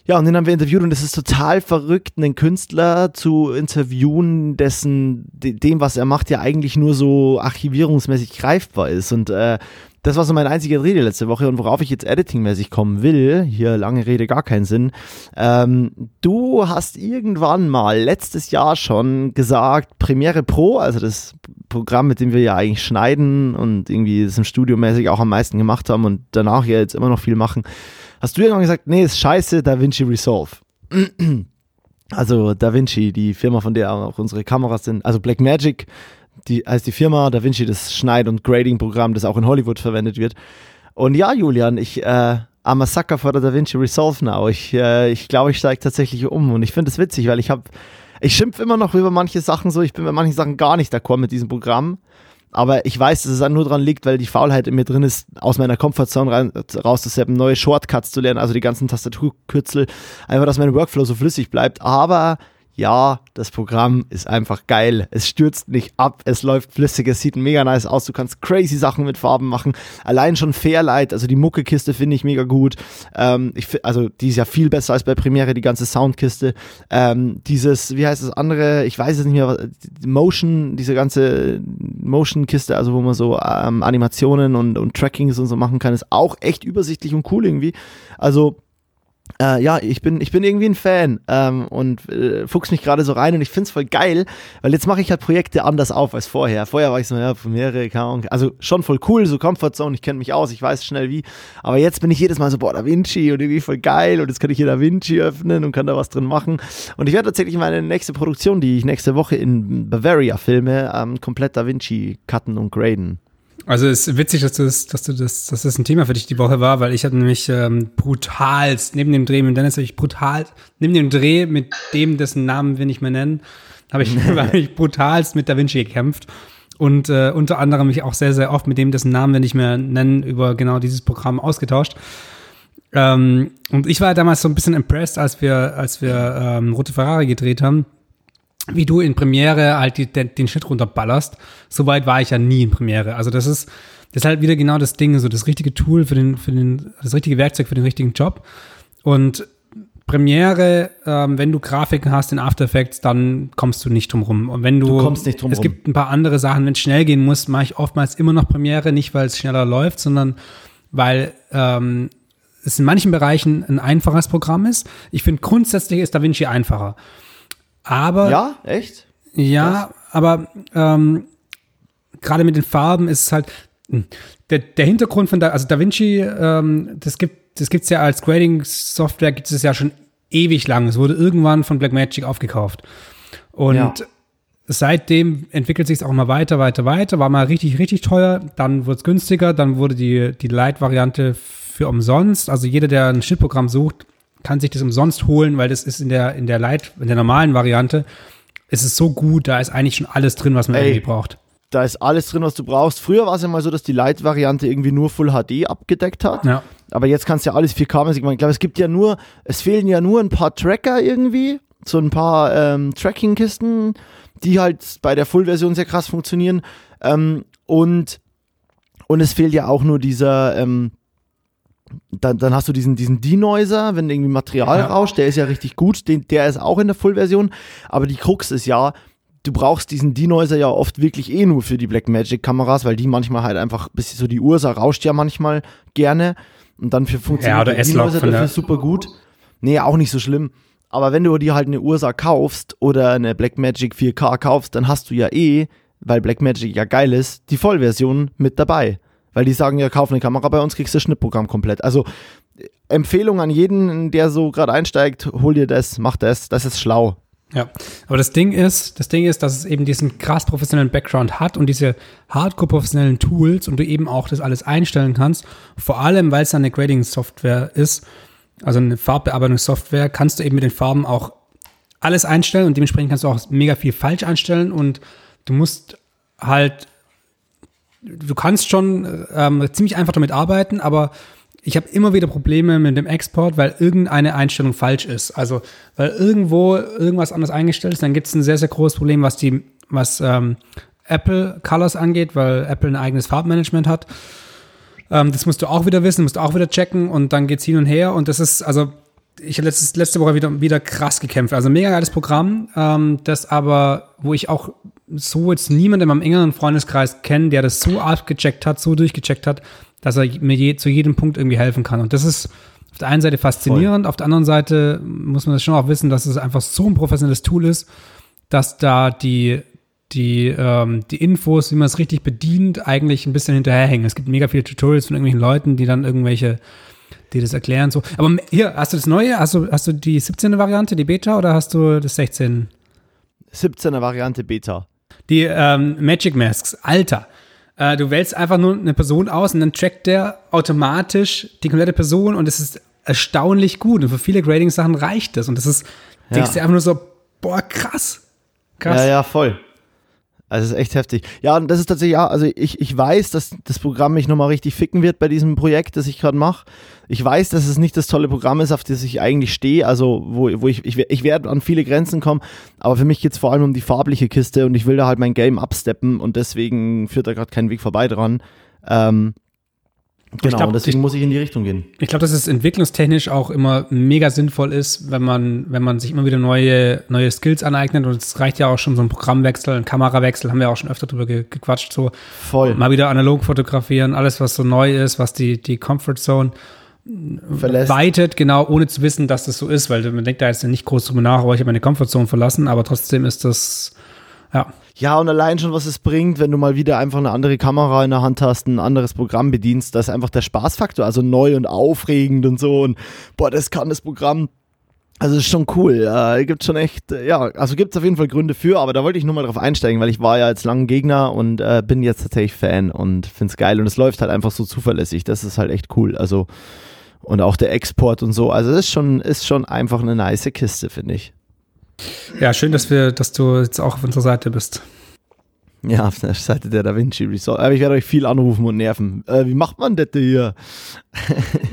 Ja, und den haben wir interviewt und es ist total verrückt, einen Künstler zu interviewen, dessen, dem, was er macht, ja eigentlich nur so archivierungsmäßig greifbar ist. Und äh, das war so mein einziger Rede letzte Woche und worauf ich jetzt editingmäßig kommen will, hier lange Rede, gar keinen Sinn. Ähm, du hast irgendwann mal letztes Jahr schon gesagt, Premiere Pro, also das Programm, mit dem wir ja eigentlich schneiden und irgendwie das im Studio mäßig auch am meisten gemacht haben und danach ja jetzt immer noch viel machen, hast du irgendwann gesagt, nee, ist scheiße, DaVinci Resolve. Also DaVinci, die Firma, von der auch unsere Kameras sind, also Blackmagic die, heißt die Firma DaVinci, das Schneid- und Grading-Programm, das auch in Hollywood verwendet wird. Und ja, Julian, ich, äh, I'm a sucker for the DaVinci Resolve now. Ich äh, ich, glaube, ich steige tatsächlich um und ich finde es witzig, weil ich habe, ich schimpfe immer noch über manche Sachen so, ich bin bei manchen Sachen gar nicht d'accord mit diesem Programm. Aber ich weiß, dass es dann nur daran liegt, weil die Faulheit in mir drin ist, aus meiner Comfortzone rein, rauszuseppen, neue Shortcuts zu lernen, also die ganzen Tastaturkürzel, einfach, dass mein Workflow so flüssig bleibt. Aber ja, das Programm ist einfach geil. Es stürzt nicht ab, es läuft flüssig, es sieht mega nice aus. Du kannst crazy Sachen mit Farben machen. Allein schon Fairlight, also die Muckekiste finde ich mega gut. Ähm, ich, also die ist ja viel besser als bei Premiere, die ganze Soundkiste. Ähm, dieses, wie heißt das andere, ich weiß es nicht mehr, Motion, diese ganze Motion-Kiste, also wo man so ähm, Animationen und, und Trackings und so machen kann, ist auch echt übersichtlich und cool irgendwie. Also äh, ja, ich bin, ich bin irgendwie ein Fan ähm, und äh, fuchs mich gerade so rein und ich find's voll geil, weil jetzt mache ich halt Projekte anders auf als vorher. Vorher war ich so, ja, Premiere, keine also schon voll cool, so Comfortzone, ich kenne mich aus, ich weiß schnell wie, aber jetzt bin ich jedes Mal so, boah, Da Vinci und irgendwie voll geil und jetzt kann ich hier Da Vinci öffnen und kann da was drin machen und ich werde tatsächlich meine nächste Produktion, die ich nächste Woche in Bavaria filme, ähm, komplett Da Vinci cutten und graden. Also es ist witzig, dass, du das, dass du das, dass das ein Thema für dich die Woche war, weil ich hatte nämlich ähm, brutalst neben dem Dreh mit Dennis habe ich brutal neben dem Dreh mit dem, dessen Namen wir nicht mehr nennen, habe ich, hab ich brutalst mit Da Vinci gekämpft und äh, unter anderem mich auch sehr sehr oft mit dem, dessen Namen wir nicht mehr nennen, über genau dieses Programm ausgetauscht. Ähm, und ich war damals so ein bisschen impressed, als wir als wir ähm, Rote Ferrari gedreht haben wie du in Premiere halt die, den, den Schnitt runterballerst. Soweit war ich ja nie in Premiere. Also das ist, das ist halt wieder genau das Ding, so das richtige Tool für den, für den, das richtige Werkzeug für den richtigen Job. Und Premiere, ähm, wenn du Grafiken hast in After Effects, dann kommst du nicht drum rum. Und wenn du, du kommst nicht drum es gibt ein paar andere Sachen, wenn es schnell gehen muss, mache ich oftmals immer noch Premiere, nicht weil es schneller läuft, sondern weil ähm, es in manchen Bereichen ein einfaches Programm ist. Ich finde grundsätzlich ist DaVinci einfacher. Aber. Ja, echt? Ja, Was? aber ähm, gerade mit den Farben ist es halt. Hm, der, der Hintergrund von da, also Da Vinci, ähm, das gibt das gibt's ja als Grading-Software, gibt es ja schon ewig lang. Es wurde irgendwann von Blackmagic aufgekauft. Und ja. seitdem entwickelt sich es auch mal weiter, weiter, weiter. War mal richtig, richtig teuer. Dann wurde es günstiger. Dann wurde die, die Light-Variante für umsonst. Also jeder, der ein Schnittprogramm sucht, kann sich das umsonst holen, weil das ist in der, in der Light, in der normalen Variante, ist es so gut, da ist eigentlich schon alles drin, was man Ey, irgendwie braucht. Da ist alles drin, was du brauchst. Früher war es ja mal so, dass die Light-Variante irgendwie nur Full HD abgedeckt hat. Ja. Aber jetzt kannst du ja alles 4K-mäßig machen. Ich glaube, es gibt ja nur, es fehlen ja nur ein paar Tracker irgendwie, so ein paar ähm, Tracking-Kisten, die halt bei der Full-Version sehr krass funktionieren. Ähm, und, und es fehlt ja auch nur dieser, ähm, dann, dann hast du diesen, diesen Denoiser, wenn irgendwie Material Ja. rauscht, der ist ja richtig gut, den, der ist auch in der Full-Version, aber die Krux ist ja, du brauchst diesen Denoiser ja oft wirklich eh nur für die Blackmagic-Kameras, weil die manchmal halt einfach, bis so die Ursa rauscht ja manchmal gerne und dann für funktioniert oder der Denoiser dafür super gut. Nee, auch nicht so schlimm. Aber wenn du dir halt eine Ursa kaufst oder eine Blackmagic 4K kaufst, dann hast du ja eh, weil Blackmagic ja geil ist, die Vollversion mit dabei. Weil die sagen ja, kauf eine Kamera bei uns, kriegst du das Schnittprogramm komplett. Also Empfehlung an jeden, der so gerade einsteigt, hol dir das, mach das, das ist schlau. Ja, aber das Ding ist, das Ding ist, dass es eben diesen krass professionellen Background hat und diese hardcore professionellen Tools und du eben auch das alles einstellen kannst. Vor allem, weil es eine Grading-Software ist, also eine Farbbearbeitungssoftware, kannst du eben mit den Farben auch alles einstellen und dementsprechend kannst du auch mega viel falsch einstellen und du musst halt, du kannst schon ähm, ziemlich einfach damit arbeiten, aber ich habe immer wieder Probleme mit dem Export, weil irgendeine Einstellung falsch ist. Also, weil irgendwo irgendwas anders eingestellt ist, dann gibt es ein sehr, sehr großes Problem, was die, was ähm, Apple Colors angeht, weil Apple ein eigenes Farbmanagement hat. Ähm, das musst du auch wieder wissen, musst du auch wieder checken und dann geht's hin und her und das ist, also ich habe letzte Woche wieder, wieder krass gekämpft. Also mega geiles Programm, ähm, das aber, wo ich auch so jetzt niemanden in meinem engeren Freundeskreis kenne, der das so abgecheckt hat, so durchgecheckt hat, dass er mir je, zu jedem Punkt irgendwie helfen kann. Und das ist auf der einen Seite faszinierend, auf der anderen Seite muss man das schon auch wissen, dass es einfach so ein professionelles Tool ist, dass da die, die, ähm, die Infos, wie man es richtig bedient, eigentlich ein bisschen hinterherhängen. Es gibt mega viele Tutorials von irgendwelchen Leuten, die dann irgendwelche, die das erklären. So. Aber hier, hast du das Neue? Hast du, hast du die 17. Variante, die Beta, oder hast du das 16? 17er Variante Beta. Die ähm, Magic Masks, Alter. Äh, du wählst einfach nur eine Person aus und dann trackt der automatisch die komplette Person und es ist erstaunlich gut. Und für viele Grading-Sachen reicht das. Und das ist, denkst du einfach nur so, boah, krass. Krass. Ja, ja, voll. Also es ist echt heftig. Ja, und das ist tatsächlich, ja, also ich, ich weiß, dass das Programm mich nochmal richtig ficken wird bei diesem Projekt, das ich gerade mache. Ich weiß, dass es nicht das tolle Programm ist, auf das ich eigentlich stehe, also wo, wo ich, ich, ich werde an viele Grenzen kommen, aber für mich geht es vor allem um die farbliche Kiste und ich will da halt mein Game absteppen und deswegen führt da gerade kein Weg vorbei dran. Ähm, genau, glaub, deswegen ich- muss ich in die Richtung gehen. Ich glaube, dass es entwicklungstechnisch auch immer mega sinnvoll ist, wenn man, wenn man sich immer wieder neue, neue Skills aneignet. Und es reicht ja auch schon so ein Programmwechsel, ein Kamerawechsel, haben wir auch schon öfter drüber ge gequatscht. So Voll. mal wieder analog fotografieren, alles, was so neu ist, was die, die Comfort Zone Verlässt. weitet, genau, ohne zu wissen, dass das so ist, weil man denkt da jetzt nicht groß drüber nach, aber ich habe meine Comfort Zone verlassen, aber trotzdem ist das, ja, Ja, und allein schon, was es bringt, wenn du mal wieder einfach eine andere Kamera in der Hand hast, ein anderes Programm bedienst, das ist einfach der Spaßfaktor, also neu und aufregend und so. Und boah, das kann das Programm. Also ist schon cool. Äh, gibt schon echt, äh, ja, also gibt es auf jeden Fall Gründe für, aber da wollte ich nur mal drauf einsteigen, weil ich war ja jetzt lange Gegner und äh, bin jetzt tatsächlich Fan und find's geil. Und es läuft halt einfach so zuverlässig. Das ist halt echt cool. Also, und auch der Export und so. Also das ist schon, ist schon einfach eine nice Kiste, finde ich. Ja, schön, dass wir, dass du jetzt auch auf unserer Seite bist. Ja, auf der Seite der Da Vinci Resort. Aber ich werde euch viel anrufen und nerven. Äh, wie macht man das denn hier?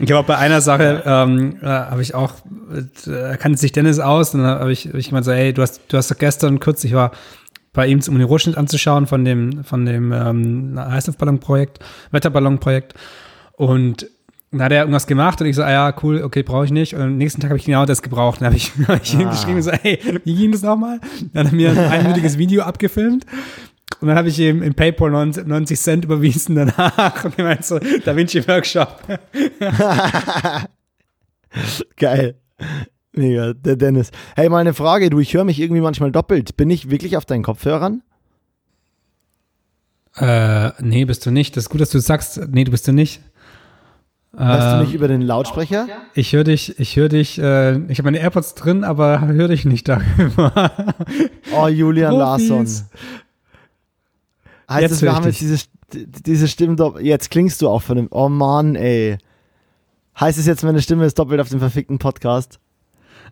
Ich auch bei einer Sache, ähm, äh, habe ich auch, äh, kannte sich Dennis aus und dann habe ich, hab ich gemeint so, hey, du hast, du hast doch gestern kurz, ich war bei ihm, um den Rohschnitt anzuschauen von dem, von dem ähm, Heißluftballonprojekt, Wetterballonprojekt und dann hat er irgendwas gemacht und ich so, ah ja, cool, okay, brauche ich nicht. Und am nächsten Tag habe ich genau das gebraucht. Dann habe ich, hab ich ihm geschrieben so, hey, wie ging das nochmal? Dann hat er mir ein einminütiges Video abgefilmt. Und dann habe ich ihm in PayPal 90 90 Cent überwiesen danach und gemeint so, Da Vinci Workshop. Geil. Mega, der Dennis. Hey, mal eine Frage, du, ich höre mich irgendwie manchmal doppelt. Bin ich wirklich auf deinen Kopfhörern? Äh, nee, bist du nicht. Das ist gut, dass du sagst, nee, du bist du nicht. Hörst du Ähm, mich über den Lautsprecher? Ich höre dich, ich höre dich, äh, ich habe meine AirPods drin, aber höre dich nicht darüber. Oh, Julian. Larsson. Heißt Jetzt es, wir haben jetzt diese, diese Stimme. Jetzt klingst du auch von dem. Oh Mann, ey. Heißt es jetzt, meine Stimme ist doppelt auf dem verfickten Podcast?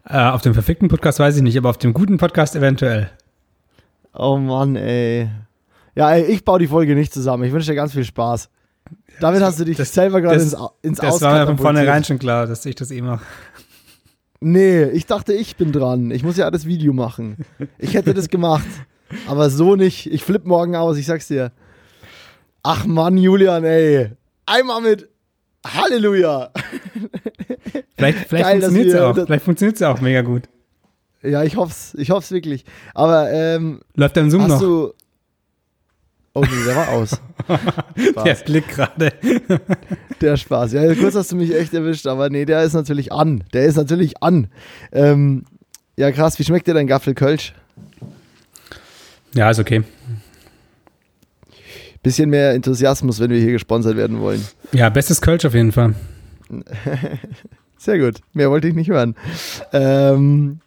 äh, auf dem verfickten Podcast weiß ich nicht, aber auf dem guten Podcast eventuell. Oh Mann, ey. Ja, ey, ich baue die Folge nicht zusammen. Ich wünsche dir ganz viel Spaß. Damit hast du dich das- selber gerade das- ins, ins Das war mir von vornherein schon klar, dass ich das eh mache. Nee, ich dachte, ich bin dran. Ich muss ja alles Video machen. Ich hätte das gemacht. Aber so nicht. Ich flipp morgen aus, ich sag's dir. Ach Mann, Julian, ey. Einmal mit. Halleluja! Vielleicht, vielleicht funktioniert es ja auch. Vielleicht funktioniert ja auch mega gut. Ja, ich hoffe es. Ich hoffe es wirklich. Aber, ähm. Läuft dein Zoom noch? Du oh, nee, der war aus. der Blick gerade. der Spaß. Ja, kurz hast du mich echt erwischt, aber nee, der ist natürlich an. Der ist natürlich an. Ähm, ja, krass. Wie schmeckt dir dein Gaffel Kölsch? Ja, ist okay. Bisschen mehr Enthusiasmus, wenn wir hier gesponsert werden wollen. Ja, bestes Kölsch auf jeden Fall. Sehr gut. Mehr wollte ich nicht hören. Ähm,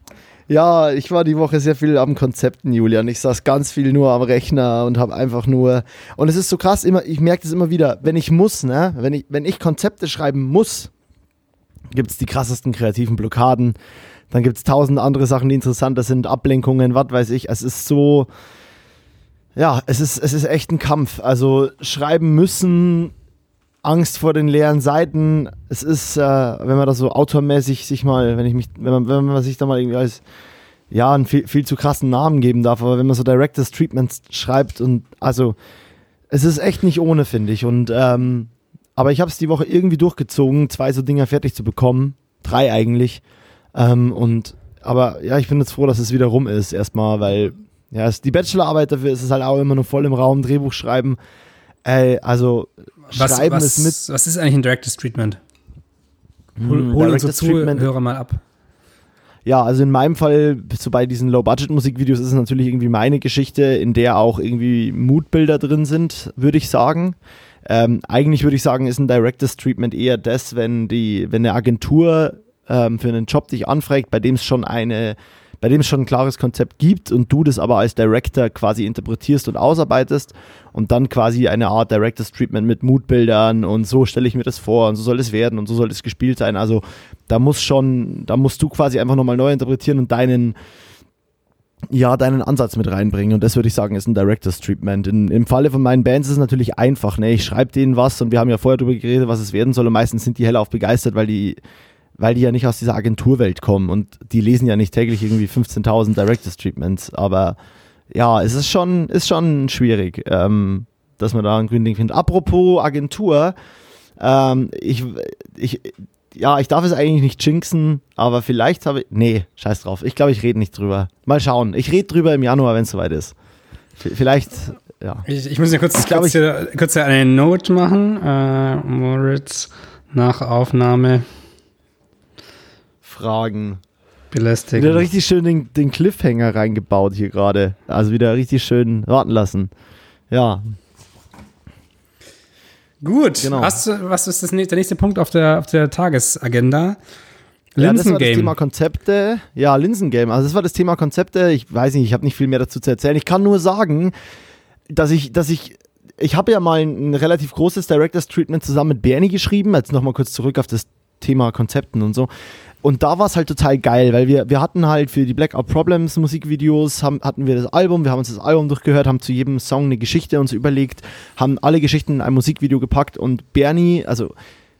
ja, ich war die Woche sehr viel am Konzepten, Julian. Ich saß ganz viel nur am Rechner und habe einfach nur. Und es ist so krass, immer, ich merke das immer wieder, wenn ich muss, ne, wenn ich, wenn ich Konzepte schreiben muss, gibt es die krassesten kreativen Blockaden. Dann gibt es tausend andere Sachen, die interessanter sind, Ablenkungen, was weiß ich. Es ist so, ja, es ist, es ist echt ein Kampf. Also schreiben müssen, Angst vor den leeren Seiten. Es ist, äh, wenn man das so autormäßig sich mal, wenn ich mich, wenn man, wenn man sich da mal irgendwie als ja, einen viel, viel zu krassen Namen geben darf, aber wenn man so Directors Treatments schreibt und also es ist echt nicht ohne, finde ich. Und ähm, aber ich habe es die Woche irgendwie durchgezogen, zwei so Dinger fertig zu bekommen. Drei eigentlich. Ähm, und aber ja, ich bin jetzt froh, dass es wieder rum ist, erstmal, weil ja, die Bachelorarbeit dafür ist es halt auch immer noch voll im Raum, Drehbuch schreiben. Ey, also was, schreiben was, ist mit. Was ist eigentlich ein Director's Treatment? Hol, hm, hol unsere Zuhörer mal ab. Ja, also in meinem Fall, so bei diesen Low-Budget-Musikvideos ist es natürlich irgendwie meine Geschichte, in der auch irgendwie Moodbilder drin sind, würde ich sagen. Ähm, eigentlich würde ich sagen, ist ein Director's Treatment eher das, wenn die, wenn eine Agentur ähm, für einen Job dich anfragt, bei dem es schon eine bei dem es schon ein klares Konzept gibt und du das aber als Director quasi interpretierst und ausarbeitest und dann quasi eine Art Director's Treatment mit Moodbildern und so stelle ich mir das vor und so soll es werden und so soll es gespielt sein. Also da muss schon, da musst du quasi einfach nochmal neu interpretieren und deinen ja, deinen Ansatz mit reinbringen. Und das würde ich sagen, ist ein Director's Treatment. In, Im Falle von meinen Bands ist es natürlich einfach. Ne? Ich schreibe denen was und wir haben ja vorher darüber geredet, was es werden soll. Und meistens sind die hellauf begeistert, weil die weil die ja nicht aus dieser Agenturwelt kommen und die lesen ja nicht täglich irgendwie 15.000 Directors Treatments, aber ja, es ist schon, ist schon schwierig, ähm, dass man da ein grünen Ding findet. Apropos Agentur, ähm, ich, ich, ja, ich darf es eigentlich nicht jinxen, aber vielleicht habe ich, nee, scheiß drauf, ich glaube, ich rede nicht drüber. Mal schauen, ich rede drüber im Januar, wenn es soweit ist. Vielleicht, ja. Ich, ich muss ja kurz, kurz, hier, kurz hier eine Note machen, äh, Moritz, nach Aufnahme Fragen. Belästigen. Wieder richtig schön den, den Cliffhanger reingebaut hier gerade. Also wieder richtig schön warten lassen. Ja. Gut. Genau. Was, was ist das, der nächste Punkt auf der, auf der Tagesagenda? Linsengame. Ja, das war das Thema Konzepte. Ja, Linsengame. Also das war das Thema Konzepte. Ich weiß nicht, ich habe nicht viel mehr dazu zu erzählen. Ich kann nur sagen, dass ich, dass ich, ich habe ja mal ein, ein relativ großes Directors Treatment zusammen mit Bernie geschrieben. Jetzt nochmal kurz zurück auf das Thema Konzepten und so. Und da war es halt total geil, weil wir, wir hatten halt für die Blackout Problems Musikvideos, haben, hatten wir das Album, wir haben uns das Album durchgehört, haben zu jedem Song eine Geschichte uns überlegt, haben alle Geschichten in ein Musikvideo gepackt und Bernie, also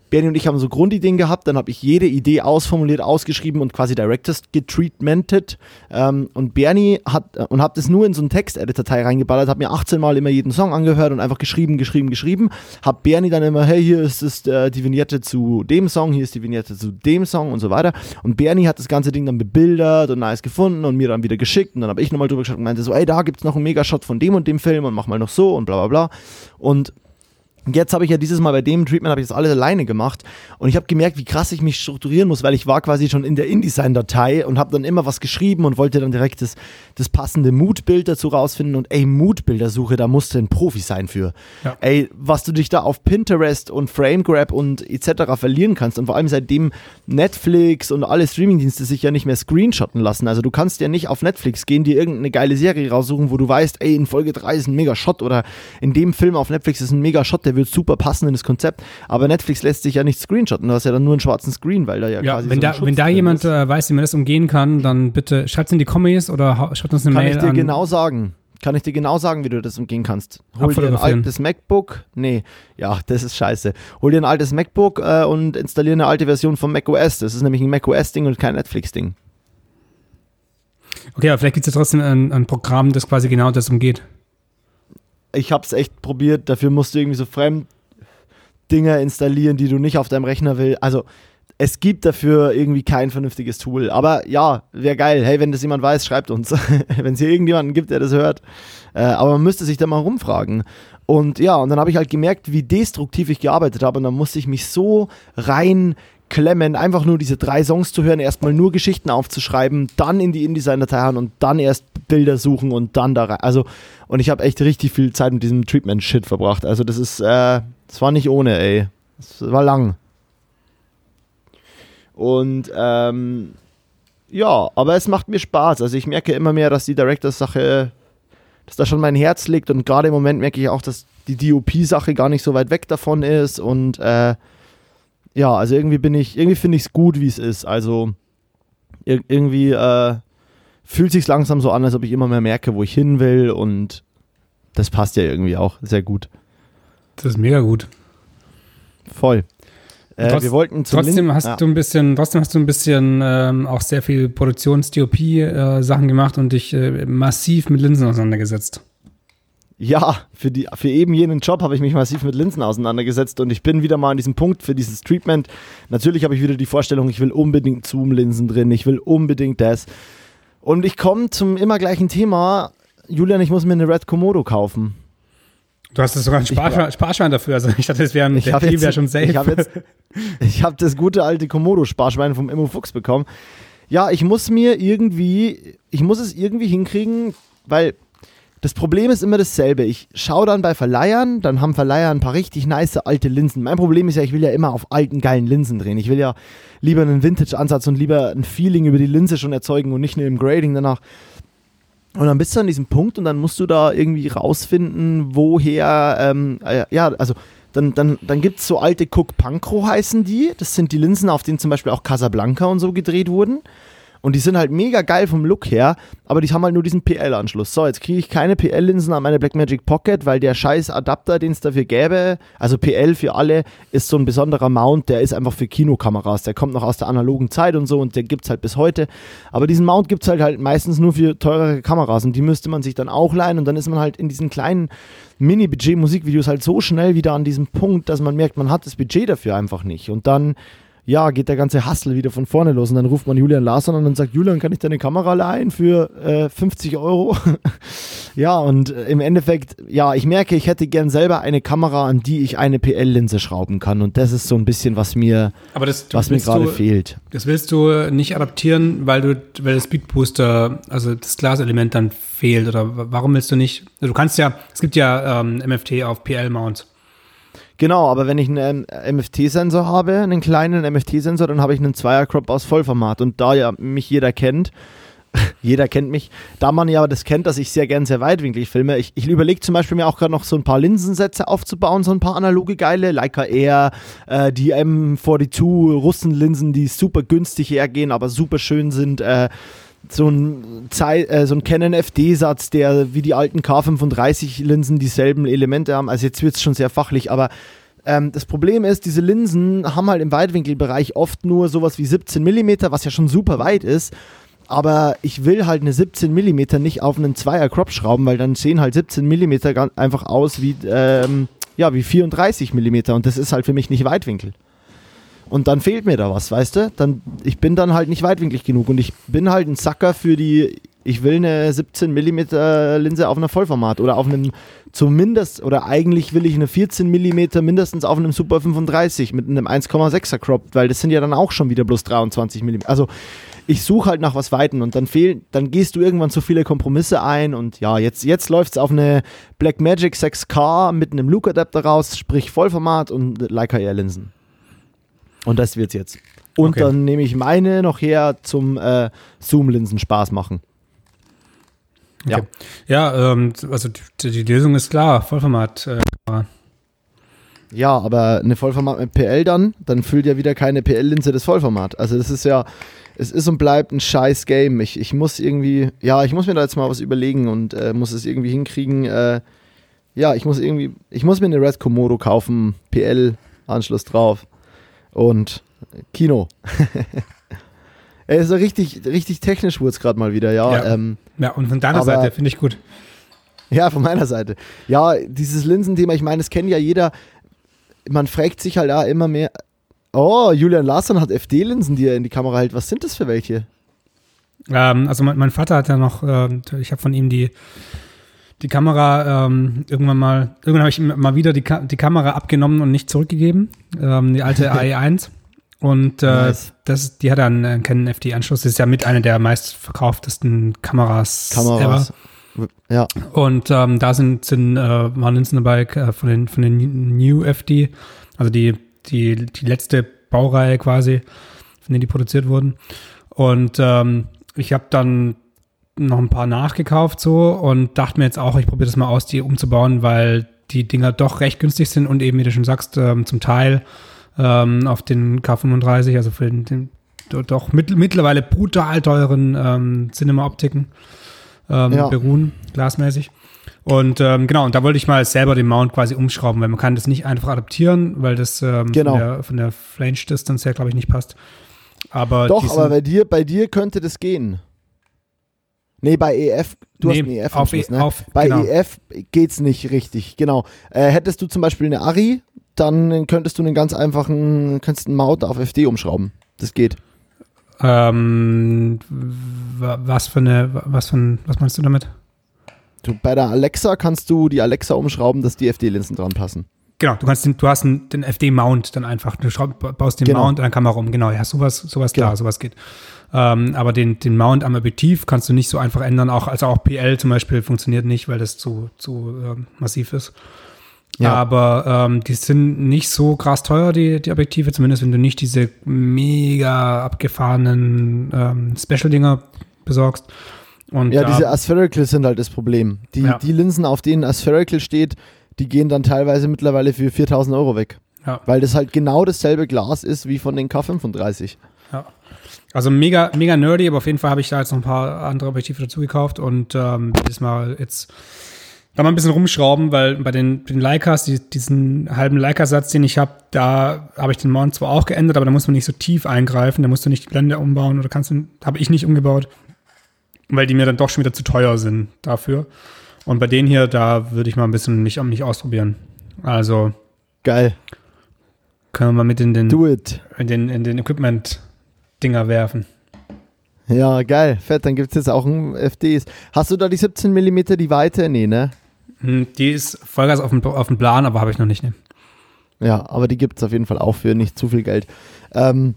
Bernie und ich haben so Grundideen gehabt, dann habe ich jede Idee ausformuliert, ausgeschrieben und quasi Directors getreatmentet. Ähm, und Bernie hat, äh, und habe das nur in so einen Text-Edit-Datei reingeballert, habe mir 18 Mal immer jeden Song angehört und einfach geschrieben, geschrieben, geschrieben. Hab Bernie dann immer, hey, hier ist es, äh, die Vignette zu dem Song, hier ist die Vignette zu dem Song und so weiter. Und Bernie hat das ganze Ding dann bebildert und nice gefunden und mir dann wieder geschickt. Und dann habe ich nochmal drüber geschaut und meinte so, ey, da gibt es noch einen Megashot von dem und dem Film und mach mal noch so und bla bla bla. Und Jetzt habe ich ja dieses Mal bei dem Treatment habe ich das alles alleine gemacht und ich habe gemerkt, wie krass ich mich strukturieren muss, weil ich war quasi schon in der InDesign-Datei und habe dann immer was geschrieben und wollte dann direkt das, das passende Moodbild dazu rausfinden und ey, Moodbildersuche, da musst du ein Profi sein für. Ja. Ey, was du dich da auf Pinterest und FrameGrab und etc. verlieren kannst und vor allem seitdem Netflix und alle Streamingdienste sich ja nicht mehr screenshotten lassen. Also du kannst ja nicht auf Netflix gehen, dir irgendeine geile Serie raussuchen, wo du weißt, ey, in Folge 3 ist ein Mega-Shot oder in dem Film auf Netflix ist ein Mega-Shot, der wird super passen in das Konzept. Aber Netflix lässt sich ja nicht screenshotten. Du hast ja dann nur einen schwarzen Screen, weil da ja, ja quasi. Wenn so da, wenn da jemand äh, weiß, wie man das umgehen kann, dann bitte schreibt es in die Kommis oder schreibt uns eine kann Mail. Kann ich dir an. genau sagen. Kann ich dir genau sagen, wie du das umgehen kannst. Hol dir ein altes MacBook. Nee, ja, das ist scheiße. Hol dir ein altes MacBook äh, und installiere eine alte Version von macOS. Das ist nämlich ein macOS-Ding und kein Netflix-Ding. Okay, aber vielleicht gibt es ja trotzdem ein, ein Programm, das quasi genau das umgeht ich habe es echt probiert. Dafür musst du irgendwie so fremd Dinger installieren, die du nicht auf deinem Rechner willst. Also es gibt dafür irgendwie kein vernünftiges Tool. Aber ja, wäre geil. Hey, wenn das jemand weiß, schreibt uns. wenn es hier irgendjemanden gibt, der das hört. Äh, aber man müsste sich da mal rumfragen. Und ja, und dann habe ich halt gemerkt, wie destruktiv ich gearbeitet habe. Und dann musste ich mich so reinklemmen, einfach nur diese drei Songs zu hören, erstmal nur Geschichten aufzuschreiben, dann in die InDesign-Datei hauen und dann erst Bilder suchen und dann da rein. Also, und ich habe echt richtig viel Zeit mit diesem Treatment-Shit verbracht. Also, das ist, äh, das war nicht ohne, ey. Das war lang. Und ähm, ja, aber es macht mir Spaß. Also ich merke immer mehr, dass die Directors-Sache, dass da schon mein Herz liegt und gerade im Moment merke ich auch, dass die DOP-Sache gar nicht so weit weg davon ist und äh, ja, also irgendwie bin ich, irgendwie finde ich es gut, wie es ist. Also ir irgendwie äh, fühlt sich langsam so an, als ob ich immer mehr merke, wo ich hin will und das passt ja irgendwie auch sehr gut. Das ist mega gut. Voll. Äh, Trotz, wir wollten trotzdem hast ja. du ein bisschen, trotzdem hast du ein bisschen ähm, auch sehr viel Produktions-DOP-Sachen äh, gemacht und dich äh, massiv mit Linsen auseinandergesetzt. Ja, für, die, für eben jenen Job habe ich mich massiv mit Linsen auseinandergesetzt und ich bin wieder mal an diesem Punkt für dieses Treatment. Natürlich habe ich wieder die Vorstellung, ich will unbedingt Zoom-Linsen drin, ich will unbedingt das. Und ich komme zum immer gleichen Thema. Julian, ich muss mir eine Red Komodo kaufen. Du hast sogar einen Sparschwein, Sparschwein, dafür. Also ich dachte, das wäre ein der wäre schon safe. Ich habe jetzt, ich habe das gute alte Komodo-Sparschwein vom Immo Fuchs bekommen. Ja, ich muss mir irgendwie, ich muss es irgendwie hinkriegen, weil das Problem ist immer dasselbe. Ich schaue dann bei Verleihern, dann haben Verleiher ein paar richtig nice alte Linsen. Mein Problem ist ja, ich will ja immer auf alten, geilen Linsen drehen. Ich will ja lieber einen Vintage-Ansatz und lieber ein Feeling über die Linse schon erzeugen und nicht nur im Grading danach. Und dann bist du an diesem Punkt und dann musst du da irgendwie rausfinden, woher, ähm, äh, ja, also dann, dann, dann gibt es so alte Cook Pancro heißen die. Das sind die Linsen, auf denen zum Beispiel auch Casablanca und so gedreht wurden. Und die sind halt mega geil vom Look her, aber die haben halt nur diesen PL-Anschluss. So, jetzt kriege ich keine PL-Linsen an meine Blackmagic Pocket, weil der scheiß Adapter, den es dafür gäbe, also PL für alle, ist so ein besonderer Mount, der ist einfach für Kinokameras. Der kommt noch aus der analogen Zeit und so und der gibt es halt bis heute. Aber diesen Mount gibt es halt, halt meistens nur für teurere Kameras und die müsste man sich dann auch leihen und dann ist man halt in diesen kleinen Mini-Budget-Musikvideos halt so schnell wieder an diesem Punkt, dass man merkt, man hat das Budget dafür einfach nicht. Und dann ja, geht der ganze Hustle wieder von vorne los. Und dann ruft man Julian Larsson an und sagt, Julian, kann ich deine Kamera leihen für äh, 50 Euro? ja, und äh, im Endeffekt, ja, ich merke, ich hätte gern selber eine Kamera, an die ich eine PL-Linse schrauben kann. Und das ist so ein bisschen, was mir, das, was mir gerade fehlt. Das willst du nicht adaptieren, weil du, weil der Speedbooster, also das Glaselement dann fehlt? Oder warum willst du nicht? Du kannst ja, es gibt ja ähm, MFT auf PL-Mounts. Genau, aber wenn ich einen MFT-Sensor habe, einen kleinen MFT-Sensor, dann habe ich einen Zweier-Crop aus Vollformat. Und da ja mich jeder kennt, jeder kennt mich, da man ja das kennt, dass ich sehr gern sehr weitwinklig filme. Ich, ich überlege zum Beispiel mir auch gerade noch so ein paar Linsensätze aufzubauen, so ein paar analoge geile, Leica Air, äh, die M42 Russenlinsen, die super günstig hergehen, aber super schön sind. Äh, so ein, Zeit, äh, so ein Canon FD-Satz, der wie die alten K35-Linsen dieselben Elemente haben. Also jetzt wird es schon sehr fachlich, aber ähm, das Problem ist, diese Linsen haben halt im Weitwinkelbereich oft nur sowas wie 17 mm, was ja schon super weit ist. Aber ich will halt eine 17 mm nicht auf einen Zweier Crop schrauben, weil dann sehen halt 17 mm einfach aus wie, ähm, ja, wie 34 mm und das ist halt für mich nicht Weitwinkel. Und dann fehlt mir da was, weißt du? Dann, ich bin dann halt nicht weitwinklig genug und ich bin halt ein Sacker für die, ich will eine 17 mm Linse auf einer Vollformat oder auf einem zumindest, oder eigentlich will ich eine 14 mm mindestens auf einem Super 35 mit einem 1,6er Crop, weil das sind ja dann auch schon wieder bloß 23 mm. Also ich suche halt nach was Weiten und dann fehlen, dann gehst du irgendwann zu viele Kompromisse ein und ja, jetzt, jetzt läuft es auf eine Blackmagic 6K mit einem Luke-Adapter raus, sprich Vollformat und Leica Air Linsen. Und das wird's jetzt. Und okay. dann nehme ich meine noch her zum äh, Zoom-Linsen Spaß machen. Okay. Ja, ja ähm, also die, die, Lösung ist klar, Vollformat. Äh, ja, aber eine Vollformat mit PL dann, dann füllt ja wieder keine PL-Linse das Vollformat. Also das ist ja, es ist und bleibt ein scheiß Game. Ich, ich muss irgendwie, ja, ich muss mir da jetzt mal was überlegen und äh, muss es irgendwie hinkriegen. Äh, ja, ich muss irgendwie, ich muss mir eine Red Komodo kaufen, PL-Anschluss drauf und Kino. er ist so richtig, richtig technisch wurde es gerade mal wieder, ja. Ja, ähm, ja und von deiner aber, Seite finde ich gut. Ja, von meiner Seite. Ja, dieses Linsenthema, ich meine, das kennt ja jeder. man fragt sich halt da immer mehr. Oh, Julian Larsson hat FD-Linsen, die er in die Kamera hält. Was sind das für welche? Ähm, also mein, mein, Vater hat ja noch, äh, ich habe von ihm die, die Kamera ähm, irgendwann mal, irgendwann habe ich ihm mal wieder die, Ka die Kamera abgenommen und nicht zurückgegeben, ähm, die alte AE1. Und äh, nice. das, die hat dann einen Canon FD-Anschluss. Das ist ja mit einer der meistverkauftesten Kameras, Kameras. ever. Ja. Und ähm, da sind, sind äh, waren Linsen dabei äh, von den von den New FD, also die die die letzte Baureihe quasi, von denen die produziert wurden. Und ähm, ich habe dann noch ein paar nachgekauft so und dachte mir jetzt auch, ich probiere das mal aus, die umzubauen, weil die Dinger doch recht günstig sind und eben, wie du schon sagst, ähm, zum Teil ähm, auf den K35, also für den, den doch mit, mittlerweile brutal teuren ähm, Cinema-Optiken ähm, ja. beruhen, glasmäßig. Und ähm, genau, und da wollte ich mal selber den Mount quasi umschrauben, weil man kann das nicht einfach adaptieren, weil das ähm, genau. von der, von der Flange Distance her, glaube ich, nicht passt. Aber Doch, aber bei dir, bei dir könnte das gehen. Nee, bei EF, du nee, hast einen EF auf, e, ne? auf, Bei genau. EF geht's nicht richtig, genau. Äh, hättest du zum Beispiel eine Ari, dann könntest du einen ganz einfachen, könntest einen Mount auf FD umschrauben. Das geht. Ähm, was für eine, was für ein, was meinst du damit? Du, bei der Alexa kannst du die Alexa umschrauben, dass die FD-Linsen dran passen. Genau, du kannst den, du hast einen, den FD-Mount dann einfach, du baust den genau. Mount an der Kamera um. Genau, ja, sowas, sowas genau. klar, sowas geht. Ähm, aber den, den Mount am Objektiv kannst du nicht so einfach ändern. Auch, also auch PL zum Beispiel funktioniert nicht, weil das zu, zu ähm, massiv ist. Ja. Aber ähm, die sind nicht so krass teuer, die, die Objektive, zumindest wenn du nicht diese mega abgefahrenen ähm, Special-Dinger besorgst. Und ja, diese Aspherical sind halt das Problem. Die, ja. die Linsen, auf denen Aspherical steht, die gehen dann teilweise mittlerweile für 4000 Euro weg. Ja. Weil das halt genau dasselbe Glas ist wie von den K35. Also mega, mega nerdy, aber auf jeden Fall habe ich da jetzt noch ein paar andere Objektive dazu gekauft und ähm, dieses Mal jetzt da mal ein bisschen rumschrauben, weil bei den, den Leicas, die, diesen halben Leica-Satz, den ich habe, da habe ich den Mount zwar auch geändert, aber da muss man nicht so tief eingreifen, da musst du nicht die Blende umbauen oder kannst du, habe ich nicht umgebaut, weil die mir dann doch schon wieder zu teuer sind dafür. Und bei denen hier, da würde ich mal ein bisschen mich, mich ausprobieren. Also. Geil. Können wir mal mit in den, Do it. in den, in den Equipment-Dinger werfen. Ja, geil. Fett, dann gibt es jetzt auch ein FDs. Hast du da die 17 mm die Weite? Nee, ne? Hm, die ist Vollgas auf dem, auf dem Plan, aber habe ich noch nicht. Ne? Ja, aber die gibt es auf jeden Fall auch für nicht zu viel Geld. Ähm,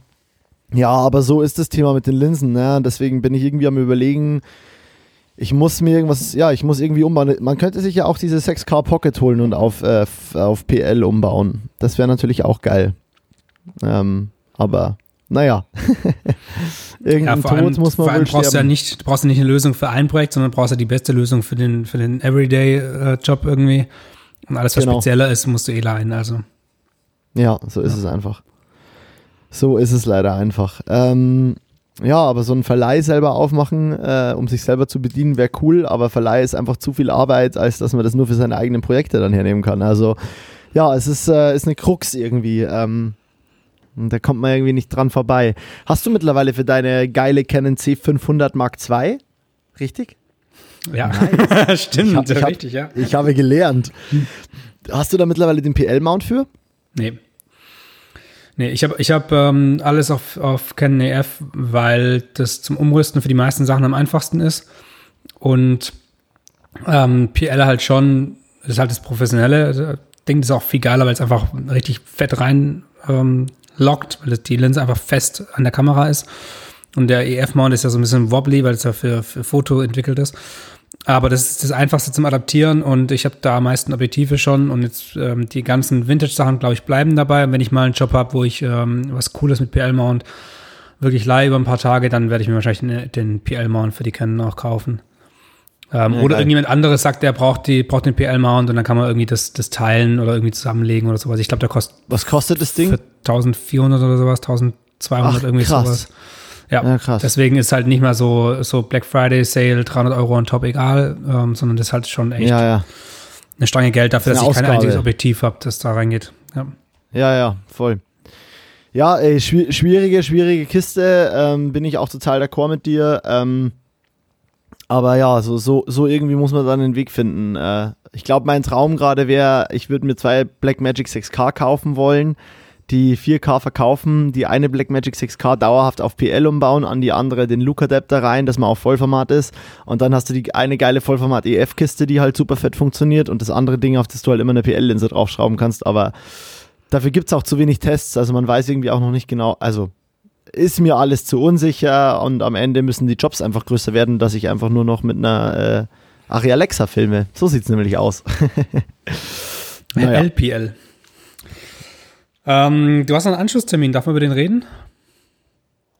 ja, aber so ist das Thema mit den Linsen. Ne? Deswegen bin ich irgendwie am Überlegen, ich muss mir irgendwas, ja, ich muss irgendwie umbauen. Man könnte sich ja auch diese 6K Pocket holen und auf, äh, auf PL umbauen. Das wäre natürlich auch geil. Ähm, aber naja. Irgendein ja, allem, Tod muss man vor allem wohl brauchst sterben. Du ja nicht, brauchst du nicht eine Lösung für ein Projekt, sondern brauchst du die beste Lösung für den, für den Everyday-Job äh, irgendwie. Und alles, was genau. spezieller ist, musst du eh leihen. Also. Ja, so ist ja. es einfach. So ist es leider einfach. Ähm, ja, aber so ein Verleih selber aufmachen, äh, um sich selber zu bedienen, wäre cool, aber Verleih ist einfach zu viel Arbeit, als dass man das nur für seine eigenen Projekte dann hernehmen kann. Also ja, es ist, äh, ist eine Krux irgendwie. Ähm, da kommt man irgendwie nicht dran vorbei. Hast du mittlerweile für deine geile Canon C500 Mark II? Richtig? Ja, nice. stimmt, ich hab, ich richtig, hab, ja. Ich habe gelernt. Hast du da mittlerweile den PL-Mount für? Nee. Nee, ich habe ich hab, ähm, alles auf, auf Canon EF, weil das zum Umrüsten für die meisten Sachen am einfachsten ist. Und ähm, PL halt schon, das ist halt das Professionelle. Ding ist auch viel geiler, weil es einfach richtig fett rein ähm, lockt, weil die Linse einfach fest an der Kamera ist. Und der EF-Mount ist ja so ein bisschen wobbly, weil es ja für, für Foto entwickelt ist. Aber das ist das Einfachste zum Adaptieren und ich habe da am meisten Objektive schon und jetzt ähm, die ganzen Vintage-Sachen, glaube ich, bleiben dabei. Und wenn ich mal einen Job habe, wo ich ähm, was Cooles mit PL-Mount wirklich leihe über ein paar Tage, dann werde ich mir wahrscheinlich den PL-Mount für die Canon auch kaufen. Ähm, ja, oder geil. irgendjemand anderes sagt, der braucht, die, braucht den PL-Mount und dann kann man irgendwie das, das teilen oder irgendwie zusammenlegen oder sowas. Ich glaube, der kostet. Was kostet das Ding? 1400 oder sowas, 1200 Ach, irgendwie krass. sowas. Ja, ja, krass. Deswegen ist halt nicht mehr so, so Black Friday Sale, 300 Euro on top egal, ähm, sondern das ist halt schon echt ja, ja. eine Stange Geld dafür, dass ich kein einziges Objektiv habe, das da reingeht. Ja, ja, ja voll. Ja, ey, schwierige, schwierige Kiste. Ähm, bin ich auch total d'accord mit dir. Ähm, Aber ja, so, so, so irgendwie muss man dann den Weg finden. Äh, ich glaube, mein Traum gerade wäre, ich würde mir zwei Blackmagic 6K kaufen wollen, die 4K verkaufen, die eine Blackmagic 6K dauerhaft auf PL umbauen, an die andere den Look-Adapter rein, dass man auf Vollformat ist. Und dann hast du die eine geile Vollformat-EF-Kiste, die halt super fett funktioniert und das andere Ding, auf das du halt immer eine PL-Linse draufschrauben kannst. Aber dafür gibt es auch zu wenig Tests, also man weiß irgendwie auch noch nicht genau, also ist mir alles zu unsicher und am Ende müssen die Jobs einfach größer werden, dass ich einfach nur noch mit einer äh, Ari Alexa filme. So sieht es nämlich aus. naja. LPL. Ähm, du hast einen Anschlusstermin, darf man über den reden?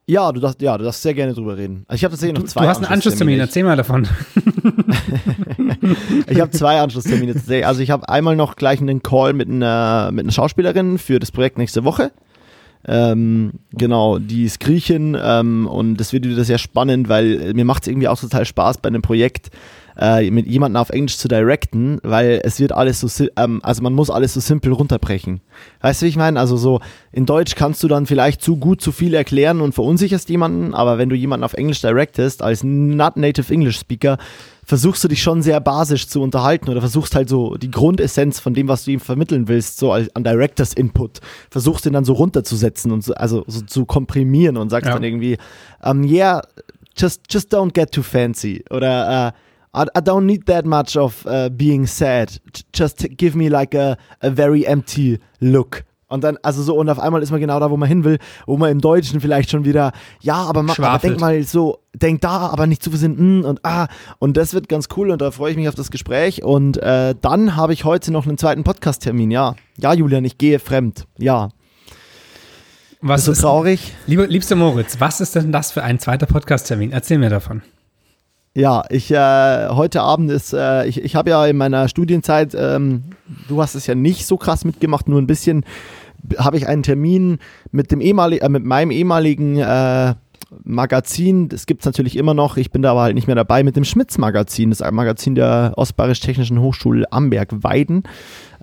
Ja, du darfst, ja, du darfst sehr gerne drüber reden. Also ich habe tatsächlich noch zwei. Du hast einen Anschlusstermin, erzähl mal davon. ich habe zwei Anschlusstermine. Also ich habe einmal noch gleich einen Call mit einer, mit einer Schauspielerin für das Projekt nächste Woche. Ähm, genau, die ist Griechin ähm, und das wird wieder sehr spannend, weil mir macht es irgendwie auch total Spaß bei einem Projekt äh, mit jemandem auf Englisch zu directen, weil es wird alles so, ähm, also man muss alles so simpel runterbrechen. Weißt du, wie ich meine? Also so in Deutsch kannst du dann vielleicht zu gut zu viel erklären und verunsicherst jemanden, aber wenn du jemanden auf Englisch directest als not native English Speaker, versuchst du dich schon sehr basisch zu unterhalten oder versuchst halt so die Grundessenz von dem, was du ihm vermitteln willst, so an Directors Input, versuchst ihn dann so runterzusetzen und so, also so zu komprimieren und sagst ja. dann irgendwie, um, yeah, just, just don't get too fancy oder uh, I, I don't need that much of uh, being sad, just give me like a, a very empty look. Und dann, also so, und auf einmal ist man genau da, wo man hin will, wo man im Deutschen vielleicht schon wieder, ja, aber, ma, aber denk mal so, denk da, aber nicht zu viel sind, mm, und ah. Und das wird ganz cool und da freue ich mich auf das Gespräch. Und äh, dann habe ich heute noch einen zweiten Podcast-Termin, ja. Ja, Julian, ich gehe fremd, ja. Was ist so traurig? Lieber, liebster Moritz, was ist denn das für ein zweiter Podcast-Termin? Erzähl mir davon. Ja, ich äh, heute Abend ist, äh, ich, ich habe ja in meiner Studienzeit, ähm, du hast es ja nicht so krass mitgemacht, nur ein bisschen habe ich einen Termin mit dem ehemaligen, äh, mit meinem ehemaligen äh, Magazin, das gibt es natürlich immer noch, ich bin da aber halt nicht mehr dabei, mit dem Schmitz-Magazin, das Magazin der Ostbayerisch-Technischen Hochschule Amberg-Weiden,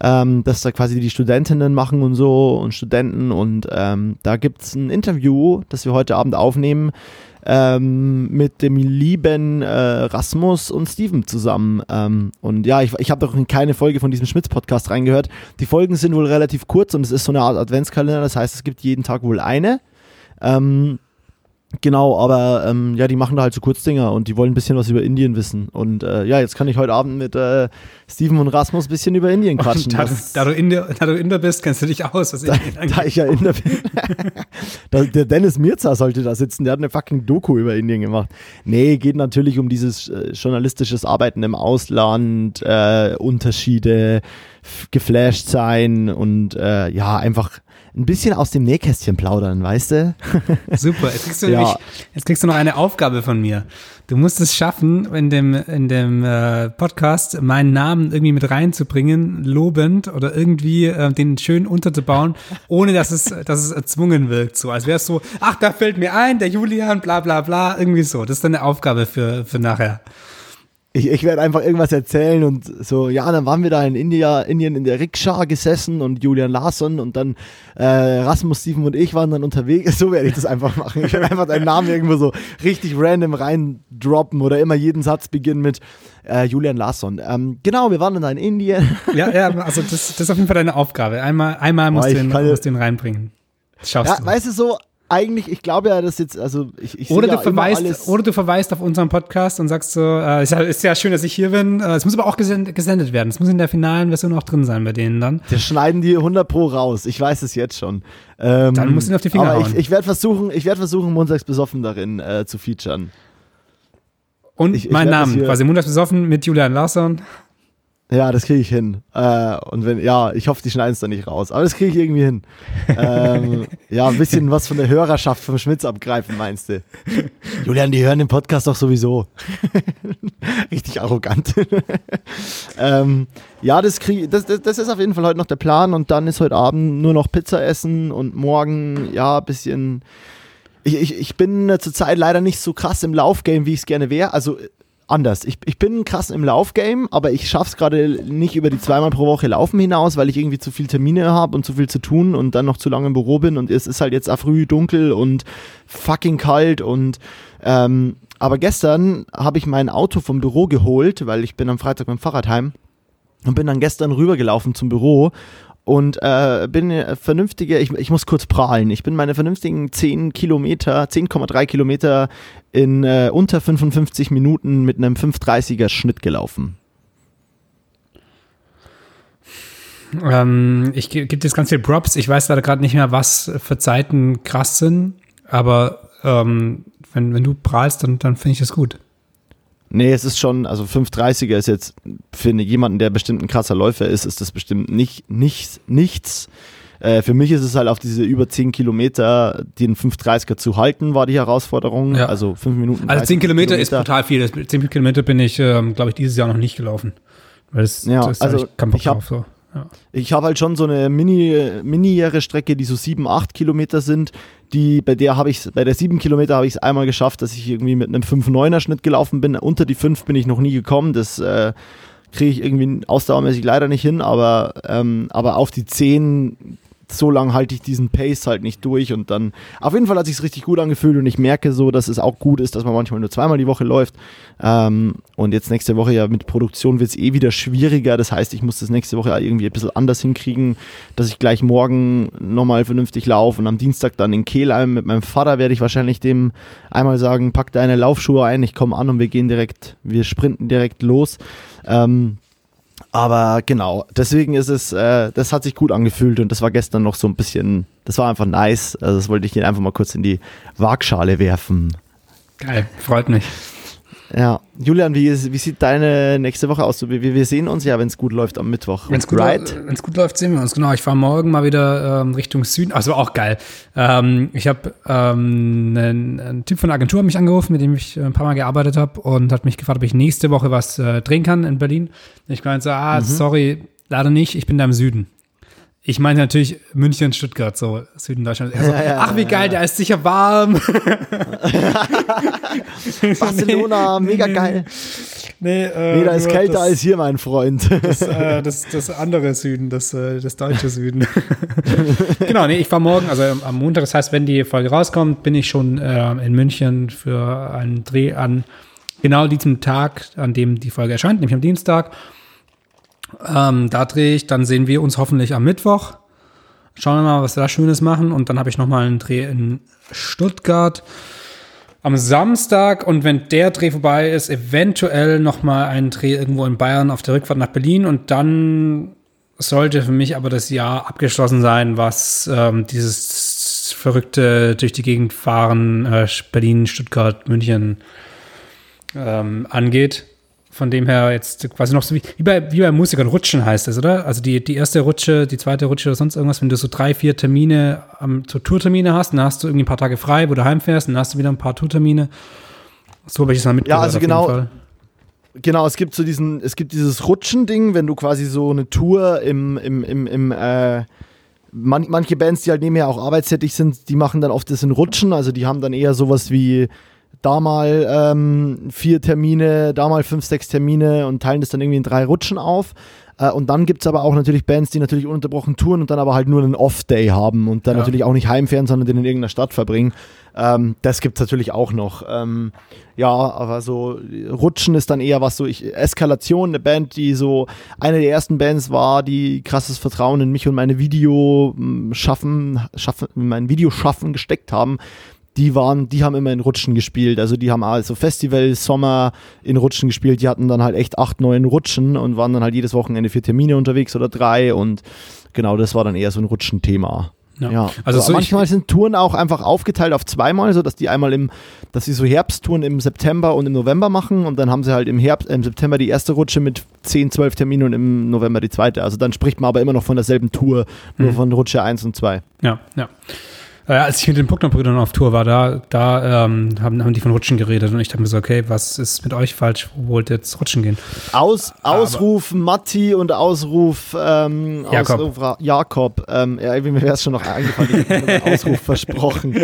ähm, das da quasi die Studentinnen machen und so und Studenten. Und ähm, da gibt es ein Interview, das wir heute Abend aufnehmen ähm, mit dem lieben äh, Rasmus und Steven zusammen. Ähm, und ja, ich, ich habe doch in keine Folge von diesem Schmitz-Podcast reingehört. Die Folgen sind wohl relativ kurz und es ist so eine Art Adventskalender, das heißt, es gibt jeden Tag wohl eine. Ähm, Genau, aber ähm, ja, die machen da halt so Kurzdinger und die wollen ein bisschen was über Indien wissen. Und äh, ja, jetzt kann ich heute Abend mit äh, Steven und Rasmus ein bisschen über Indien quatschen. Da, da, du Inder, da, du Inder, bist, kennst du dich aus. Was da, da ich ja Inder bin. da, der Dennis Mirza sollte da sitzen, der hat eine fucking Doku über Indien gemacht. Nee, geht natürlich um dieses äh, journalistisches Arbeiten im Ausland, äh, Unterschiede, geflasht sein und äh, ja, einfach ein bisschen aus dem Nähkästchen plaudern, weißt du? Super, jetzt kriegst du, ja. nämlich, jetzt kriegst du noch eine Aufgabe von mir. Du musst es schaffen, in dem, in dem äh, Podcast meinen Namen irgendwie mit reinzubringen, lobend oder irgendwie äh, den schön unterzubauen, ohne dass es, dass es erzwungen wirkt. So, als wäre es so, ach, da fällt mir ein, der Julian, bla bla bla, irgendwie so. Das ist deine Aufgabe für, für nachher ich, ich werde einfach irgendwas erzählen und so, ja, dann waren wir da in India, Indien in der Rikscha gesessen und Julian Larsson und dann äh, Rasmus, Steven und ich waren dann unterwegs. So werde ich das einfach machen. Ich werde einfach deinen Namen irgendwo so richtig random reindroppen oder immer jeden Satz beginnen mit äh, Julian Larsson. Ähm, genau, wir waren dann da in Indien. Ja, ja, also das, das ist auf jeden Fall deine Aufgabe. Einmal, einmal musst, oh, du, den, musst du den reinbringen. Schaffst ja, du. Weißt du so, eigentlich, ich glaube ja, dass jetzt, also ich, ich oder, du ja verweist, oder du verweist auf unseren Podcast und sagst so, äh, ist, ja, ist ja schön, dass ich hier bin. Äh, es muss aber auch gesendet, gesendet werden. Es muss in der finalen Version auch drin sein bei denen dann. Wir schneiden die 100 pro raus. Ich weiß es jetzt schon. Ähm, dann musst du ihn auf die Finger aber hauen. Ich, ich werde versuchen, ich werde versuchen, montags besoffen darin äh, zu featuren. Und ich, mein Name, quasi montags besoffen mit Julian Larsson. Ja, das kriege ich hin. Äh, und wenn, ja, ich hoffe, die schneiden es dann nicht raus. Aber das kriege ich irgendwie hin. ähm, ja, ein bisschen was von der Hörerschaft vom Schmitz abgreifen, meinst du? Julian, die hören den Podcast doch sowieso. Richtig arrogant. ähm, ja, das, krieg, das, das, das ist auf jeden Fall heute noch der Plan. Und dann ist heute Abend nur noch Pizza essen und morgen, ja, ein bisschen. Ich, ich, ich bin zurzeit leider nicht so krass im Laufgame, wie ich es gerne wäre. Also anders. Ich, ich bin krass im Laufgame, aber ich schaff's gerade nicht über die zweimal pro Woche Laufen hinaus, weil ich irgendwie zu viel Termine habe und zu viel zu tun und dann noch zu lange im Büro bin und es ist halt jetzt früh dunkel und fucking kalt und ähm, aber gestern habe ich mein Auto vom Büro geholt, weil ich bin am Freitag mit dem Fahrrad heim und bin dann gestern rübergelaufen zum Büro und äh, bin vernünftige, ich, ich muss kurz prahlen, ich bin meine vernünftigen 10 Kilometer, 10,3 Kilometer in äh, unter 55 Minuten mit einem 530er Schnitt gelaufen. Ähm, ich gebe dir ganz viel Props. Ich weiß leider gerade nicht mehr, was für Zeiten krass sind, aber ähm, wenn, wenn du prahlst, dann, dann finde ich das gut. Nee, es ist schon, also 530er ist jetzt für jemanden, der bestimmt ein krasser Läufer ist, ist das bestimmt nicht, nicht nichts. Äh, für mich ist es halt auf diese über 10 Kilometer den 530er zu halten, war die Herausforderung. Ja. Also 5 Minuten. Also 10 Kilometer, Kilometer, ist brutal viel. 10 Kilometer bin ich, ähm, glaube ich, dieses Jahr noch nicht gelaufen. Weil das, ja, das also ich habe so. Ja. Ich habe halt schon so eine mini, miniere Strecke, die so 7, 8 Kilometer sind, die, bei der habe ich bei der 7 Kilometer habe ich es einmal geschafft, dass ich irgendwie mit einem 5-9er Schnitt gelaufen bin. Unter die 5 bin ich noch nie gekommen. Das äh, kriege ich irgendwie ausdauermäßig leider nicht hin, aber, ähm, aber auf die 10 so lange halte ich diesen Pace halt nicht durch und dann, auf jeden Fall hat sich richtig gut angefühlt und ich merke so, dass es auch gut ist, dass man manchmal nur zweimal die Woche läuft ähm, und jetzt nächste Woche ja mit Produktion wird es eh wieder schwieriger, das heißt, ich muss das nächste Woche irgendwie ein bisschen anders hinkriegen, dass ich gleich morgen nochmal vernünftig laufe und am Dienstag dann in Kehlheim mit meinem Vater werde ich wahrscheinlich dem einmal sagen, pack deine Laufschuhe ein, ich komme an und wir gehen direkt, wir sprinten direkt los. Ähm, aber genau, deswegen ist es, äh, das hat sich gut angefühlt und das war gestern noch so ein bisschen, das war einfach nice. Also das wollte ich einfach mal kurz in die Waagschale werfen. Geil, freut mich. Ja, Julian, wie, wie sieht deine nächste Woche aus? Wir, wir sehen uns ja, wenn es gut läuft am Mittwoch. Wenn es gut, right? gut, läuft, sehen wir uns. Genau, ich fahre morgen mal wieder ähm, Richtung Süden. Also auch geil. Ähm, ich habe ähm, einen, einen, Typ von der Agentur mich angerufen, mit dem ich ein paar Mal gearbeitet habe und hat mich gefragt, ob ich nächste Woche was äh, drehen kann in Berlin. Ich meinte so, ah, mhm. sorry, leider nicht, ich bin da im Süden. Ich meine natürlich München, Stuttgart, so Süden Deutschland. So, ja, ja, ach, wie geil, da ist sicher warm. Barcelona, nee, mega geil. Nee, äh, nee, da ist kälter das, als hier, mein Freund. Das, äh, das, das andere Süden, das, äh, das deutsche Süden. genau, nee, ich war morgen, also am Montag, das heißt, wenn die Folge rauskommt, bin ich schon äh, in München für einen Dreh an genau diesem Tag, an dem die Folge erscheint, nämlich am Dienstag. Ähm, da drehe ich, dann sehen wir uns hoffentlich am Mittwoch. Schauen wir mal, was wir da Schönes machen. Und dann habe ich nochmal einen Dreh in Stuttgart am Samstag. Und wenn der Dreh vorbei ist, eventuell nochmal einen Dreh irgendwo in Bayern auf der Rückfahrt nach Berlin. Und dann sollte für mich aber das Jahr abgeschlossen sein, was ähm, dieses verrückte durch die Gegend fahren, äh, Berlin, Stuttgart, München ähm, angeht. Von dem her jetzt quasi noch so wie, wie, bei, wie bei Musikern, Rutschen heißt es, oder? Also die, die erste Rutsche, die zweite Rutsche oder sonst irgendwas, wenn du so drei, vier Termine, um, so Tourtermine hast, dann hast du irgendwie ein paar Tage frei, wo du heimfährst, dann hast du wieder ein paar Tourtermine. So habe ich es mal mitgekriegt. Ja, also genau. Genau, es gibt so diesen, es gibt dieses Rutschen-Ding, wenn du quasi so eine Tour im, im, im, im äh, man, manche Bands, die halt nebenher auch arbeitstätig sind, die machen dann oft das in Rutschen, also die haben dann eher sowas wie da mal ähm, vier Termine, da mal fünf, sechs Termine und teilen das dann irgendwie in drei Rutschen auf. Äh, und dann gibt es aber auch natürlich Bands, die natürlich ununterbrochen touren und dann aber halt nur einen Off-Day haben und dann ja. natürlich auch nicht heimfahren, sondern den in irgendeiner Stadt verbringen. Ähm, das gibt es natürlich auch noch. Ähm, ja, aber so Rutschen ist dann eher was so, ich, Eskalation, eine Band, die so eine der ersten Bands war, die krasses Vertrauen in mich und meine Video hm, schaffen, schaffen, mein Videoschaffen gesteckt haben die waren, die haben immer in Rutschen gespielt. Also die haben also Festival, Sommer in Rutschen gespielt. Die hatten dann halt echt acht, neun Rutschen und waren dann halt jedes Wochenende vier Termine unterwegs oder drei. Und genau, das war dann eher so ein Rutschenthema. Ja. ja. Also so manchmal sind Touren auch einfach aufgeteilt auf zweimal, so dass die einmal im, dass sie so Herbsttouren im September und im November machen und dann haben sie halt im Herbst, im September die erste Rutsche mit 10, 12 Terminen und im November die zweite. Also dann spricht man aber immer noch von derselben Tour, nur mhm. von Rutsche 1 und 2. Ja, ja. Äh, als ich mit den Puckner-Brüdern auf Tour war, da, da ähm, haben, haben die von Rutschen geredet und ich dachte mir so, okay, was ist mit euch falsch? Wo wollt ihr jetzt rutschen gehen? Aus, Ausruf Aber, Matti und Ausruf ähm, Jakob. Ausruf Jakob. Ähm, ja, mir wäre es schon noch eingefallen, Ausruf versprochen.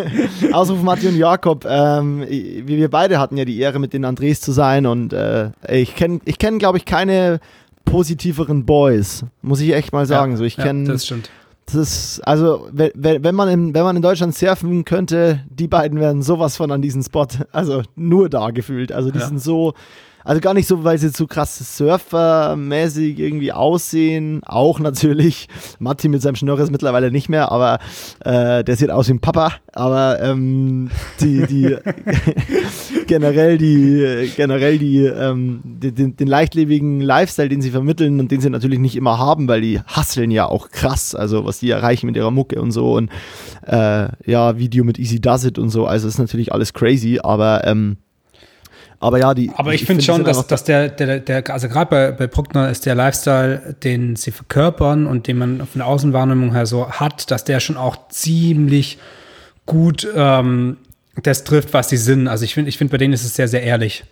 Ausruf Matti und Jakob. Ähm, wir beide hatten ja die Ehre, mit den Andres zu sein und äh, ich kenne, ich kenn, glaube ich, keine positiveren Boys, muss ich echt mal sagen. Ja, so, ich kenne ja, das ist, also, wenn, wenn, man in, wenn man in Deutschland surfen könnte, die beiden wären sowas von an diesen Spot. Also nur da gefühlt. Also die ja. sind so, also gar nicht so, weil sie so krass surfermäßig irgendwie aussehen. Auch natürlich. Matti mit seinem Schnörres mittlerweile nicht mehr, aber äh, der sieht aus wie ein Papa. Aber ähm, die, die generell die, generell die, ähm, den, den leichtlebigen Lifestyle, den sie vermitteln und den sie natürlich nicht immer haben, weil die hasseln ja auch krass. Also was die erreichen mit ihrer Mucke und so und äh, ja, Video mit Easy Does It und so. Also ist natürlich alles crazy, aber ähm, aber ja, die. Aber ich, ich finde find schon, dass, dass der, der, der, also gerade bei, bei Bruckner ist der Lifestyle, den sie verkörpern und den man von der Außenwahrnehmung her so hat, dass der schon auch ziemlich gut ähm, das trifft, was sie sind. Also ich finde, ich finde, bei denen ist es sehr, sehr ehrlich.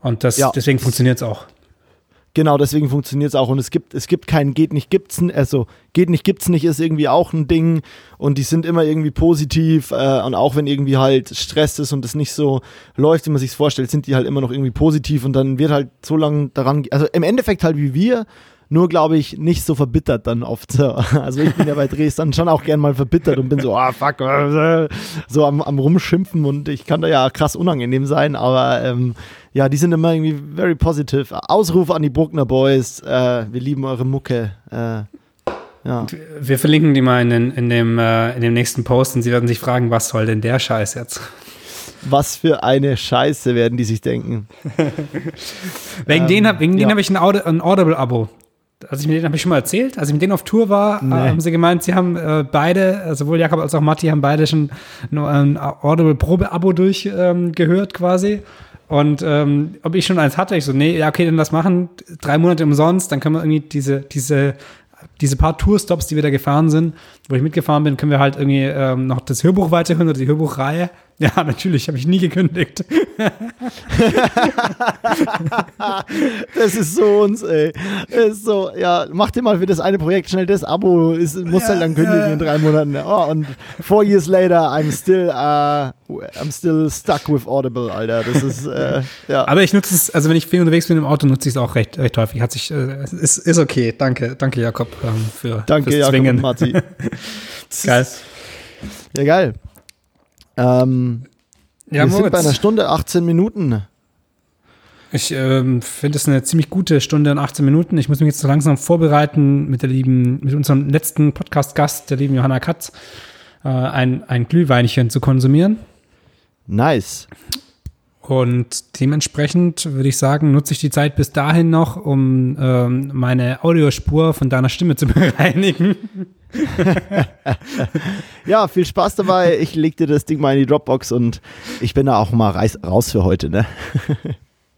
Und das, ja. deswegen funktioniert es auch. Genau, deswegen funktioniert es auch. Und es gibt, es gibt keinen Geht nicht, gibt's also Geht nicht, gibt's nicht ist irgendwie auch ein Ding. Und die sind immer irgendwie positiv. Äh, und auch wenn irgendwie halt Stress ist und es nicht so läuft, wie man sich vorstellt, sind die halt immer noch irgendwie positiv. Und dann wird halt so lange daran, also im Endeffekt halt wie wir, nur glaube ich nicht so verbittert dann oft. Also ich bin ja bei Dresden schon auch gern mal verbittert und bin so, ah oh, fuck, so am, am rumschimpfen und ich kann da ja krass unangenehm sein, aber ähm, ja, die sind immer irgendwie very positive. Ausruf an die Bruckner Boys, äh, wir lieben eure Mucke. Äh, ja. Wir verlinken die mal in, den, in, dem, äh, in dem nächsten Post und sie werden sich fragen, was soll denn der Scheiß jetzt? Was für eine Scheiße werden die sich denken. wegen ähm, denen, wegen ja. denen habe ich ein, ein Audible-Abo. Also ich mit denen habe ich schon mal erzählt, als ich mit denen auf Tour war, nee. haben sie gemeint, sie haben äh, beide, also sowohl Jakob als auch Matti, haben beide schon ein Audible Probe-Abo durchgehört ähm, quasi. Und ähm, ob ich schon eins hatte, ich so, nee, ja, okay, dann das machen, drei Monate umsonst, dann können wir irgendwie diese, diese, diese paar Tourstops, die wir da gefahren sind, wo ich mitgefahren bin, können wir halt irgendwie ähm, noch das Hörbuch weiterhören oder die Hörbuchreihe. Ja, natürlich, habe ich nie gekündigt. das ist so uns, ey. Das ist so, ja, mach dir mal für das eine Projekt schnell das Abo, ist, musst ja, halt dann kündigen ja. in drei Monaten. Oh, und four years later, I'm still, uh, I'm still stuck with Audible, Alter. Das ist, äh, ja. Aber ich nutze es, also wenn ich viel unterwegs bin im Auto, nutze ich es auch recht, recht häufig. Hat sich, äh, ist, ist okay. Danke, danke Jakob ähm, für Danke, Jakob Zwingen. und Marti. geil. Ja, geil. Ähm, ja, wir Moritz. sind bei einer Stunde 18 Minuten. Ich ähm, finde es eine ziemlich gute Stunde und 18 Minuten. Ich muss mich jetzt so langsam vorbereiten mit der lieben, mit unserem letzten Podcast-Gast, der lieben Johanna Katz, äh, ein, ein Glühweinchen zu konsumieren. Nice. Und dementsprechend würde ich sagen, nutze ich die Zeit bis dahin noch, um ähm, meine Audiospur von deiner Stimme zu bereinigen. ja, viel Spaß dabei. Ich leg dir das Ding mal in die Dropbox und ich bin da auch mal raus für heute, ne?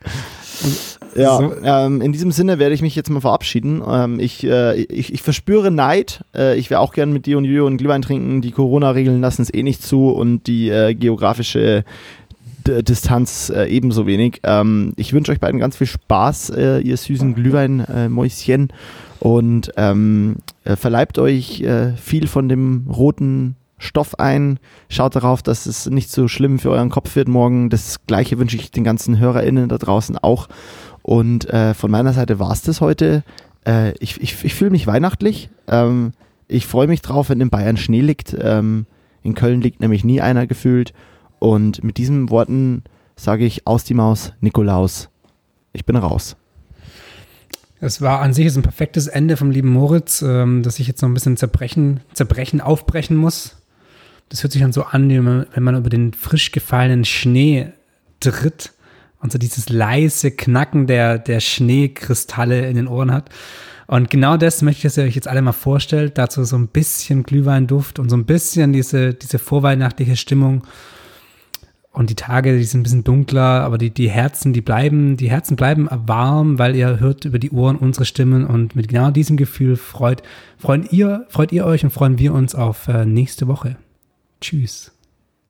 ja, so. ähm, in diesem Sinne werde ich mich jetzt mal verabschieden. Ähm, ich, äh, ich, ich, verspüre Neid. Äh, ich wäre auch gern mit dir und Julian Glühwein trinken. Die Corona-Regeln lassen es eh nicht zu und die äh, geografische D Distanz äh, ebenso wenig. Ähm, ich wünsche euch beiden ganz viel Spaß, äh, ihr süßen Glühwein-Mäuschen. Und ähm, äh, verleibt euch äh, viel von dem roten Stoff ein. Schaut darauf, dass es nicht so schlimm für euren Kopf wird morgen. Das gleiche wünsche ich den ganzen HörerInnen da draußen auch. Und äh, von meiner Seite war es das heute. Äh, ich ich, ich fühle mich weihnachtlich. Ähm, ich freue mich drauf, wenn in Bayern Schnee liegt. Ähm, in Köln liegt nämlich nie einer gefühlt. Und mit diesen Worten sage ich aus die Maus, Nikolaus. Ich bin raus. Es war an sich ein perfektes Ende vom lieben Moritz, ähm, dass ich jetzt noch ein bisschen zerbrechen, zerbrechen, aufbrechen muss. Das hört sich dann so an, wenn man über den frisch gefallenen Schnee tritt und so dieses leise Knacken der, der Schneekristalle in den Ohren hat. Und genau das möchte ich, dass ihr euch jetzt alle mal vorstellt. Dazu so ein bisschen Glühweinduft und so ein bisschen diese, diese vorweihnachtliche Stimmung. Und die Tage, die sind ein bisschen dunkler, aber die, die Herzen, die bleiben, die Herzen bleiben warm, weil ihr hört über die Ohren unsere Stimmen und mit genau diesem Gefühl freut, freuen ihr, freut ihr euch und freuen wir uns auf äh, nächste Woche. Tschüss.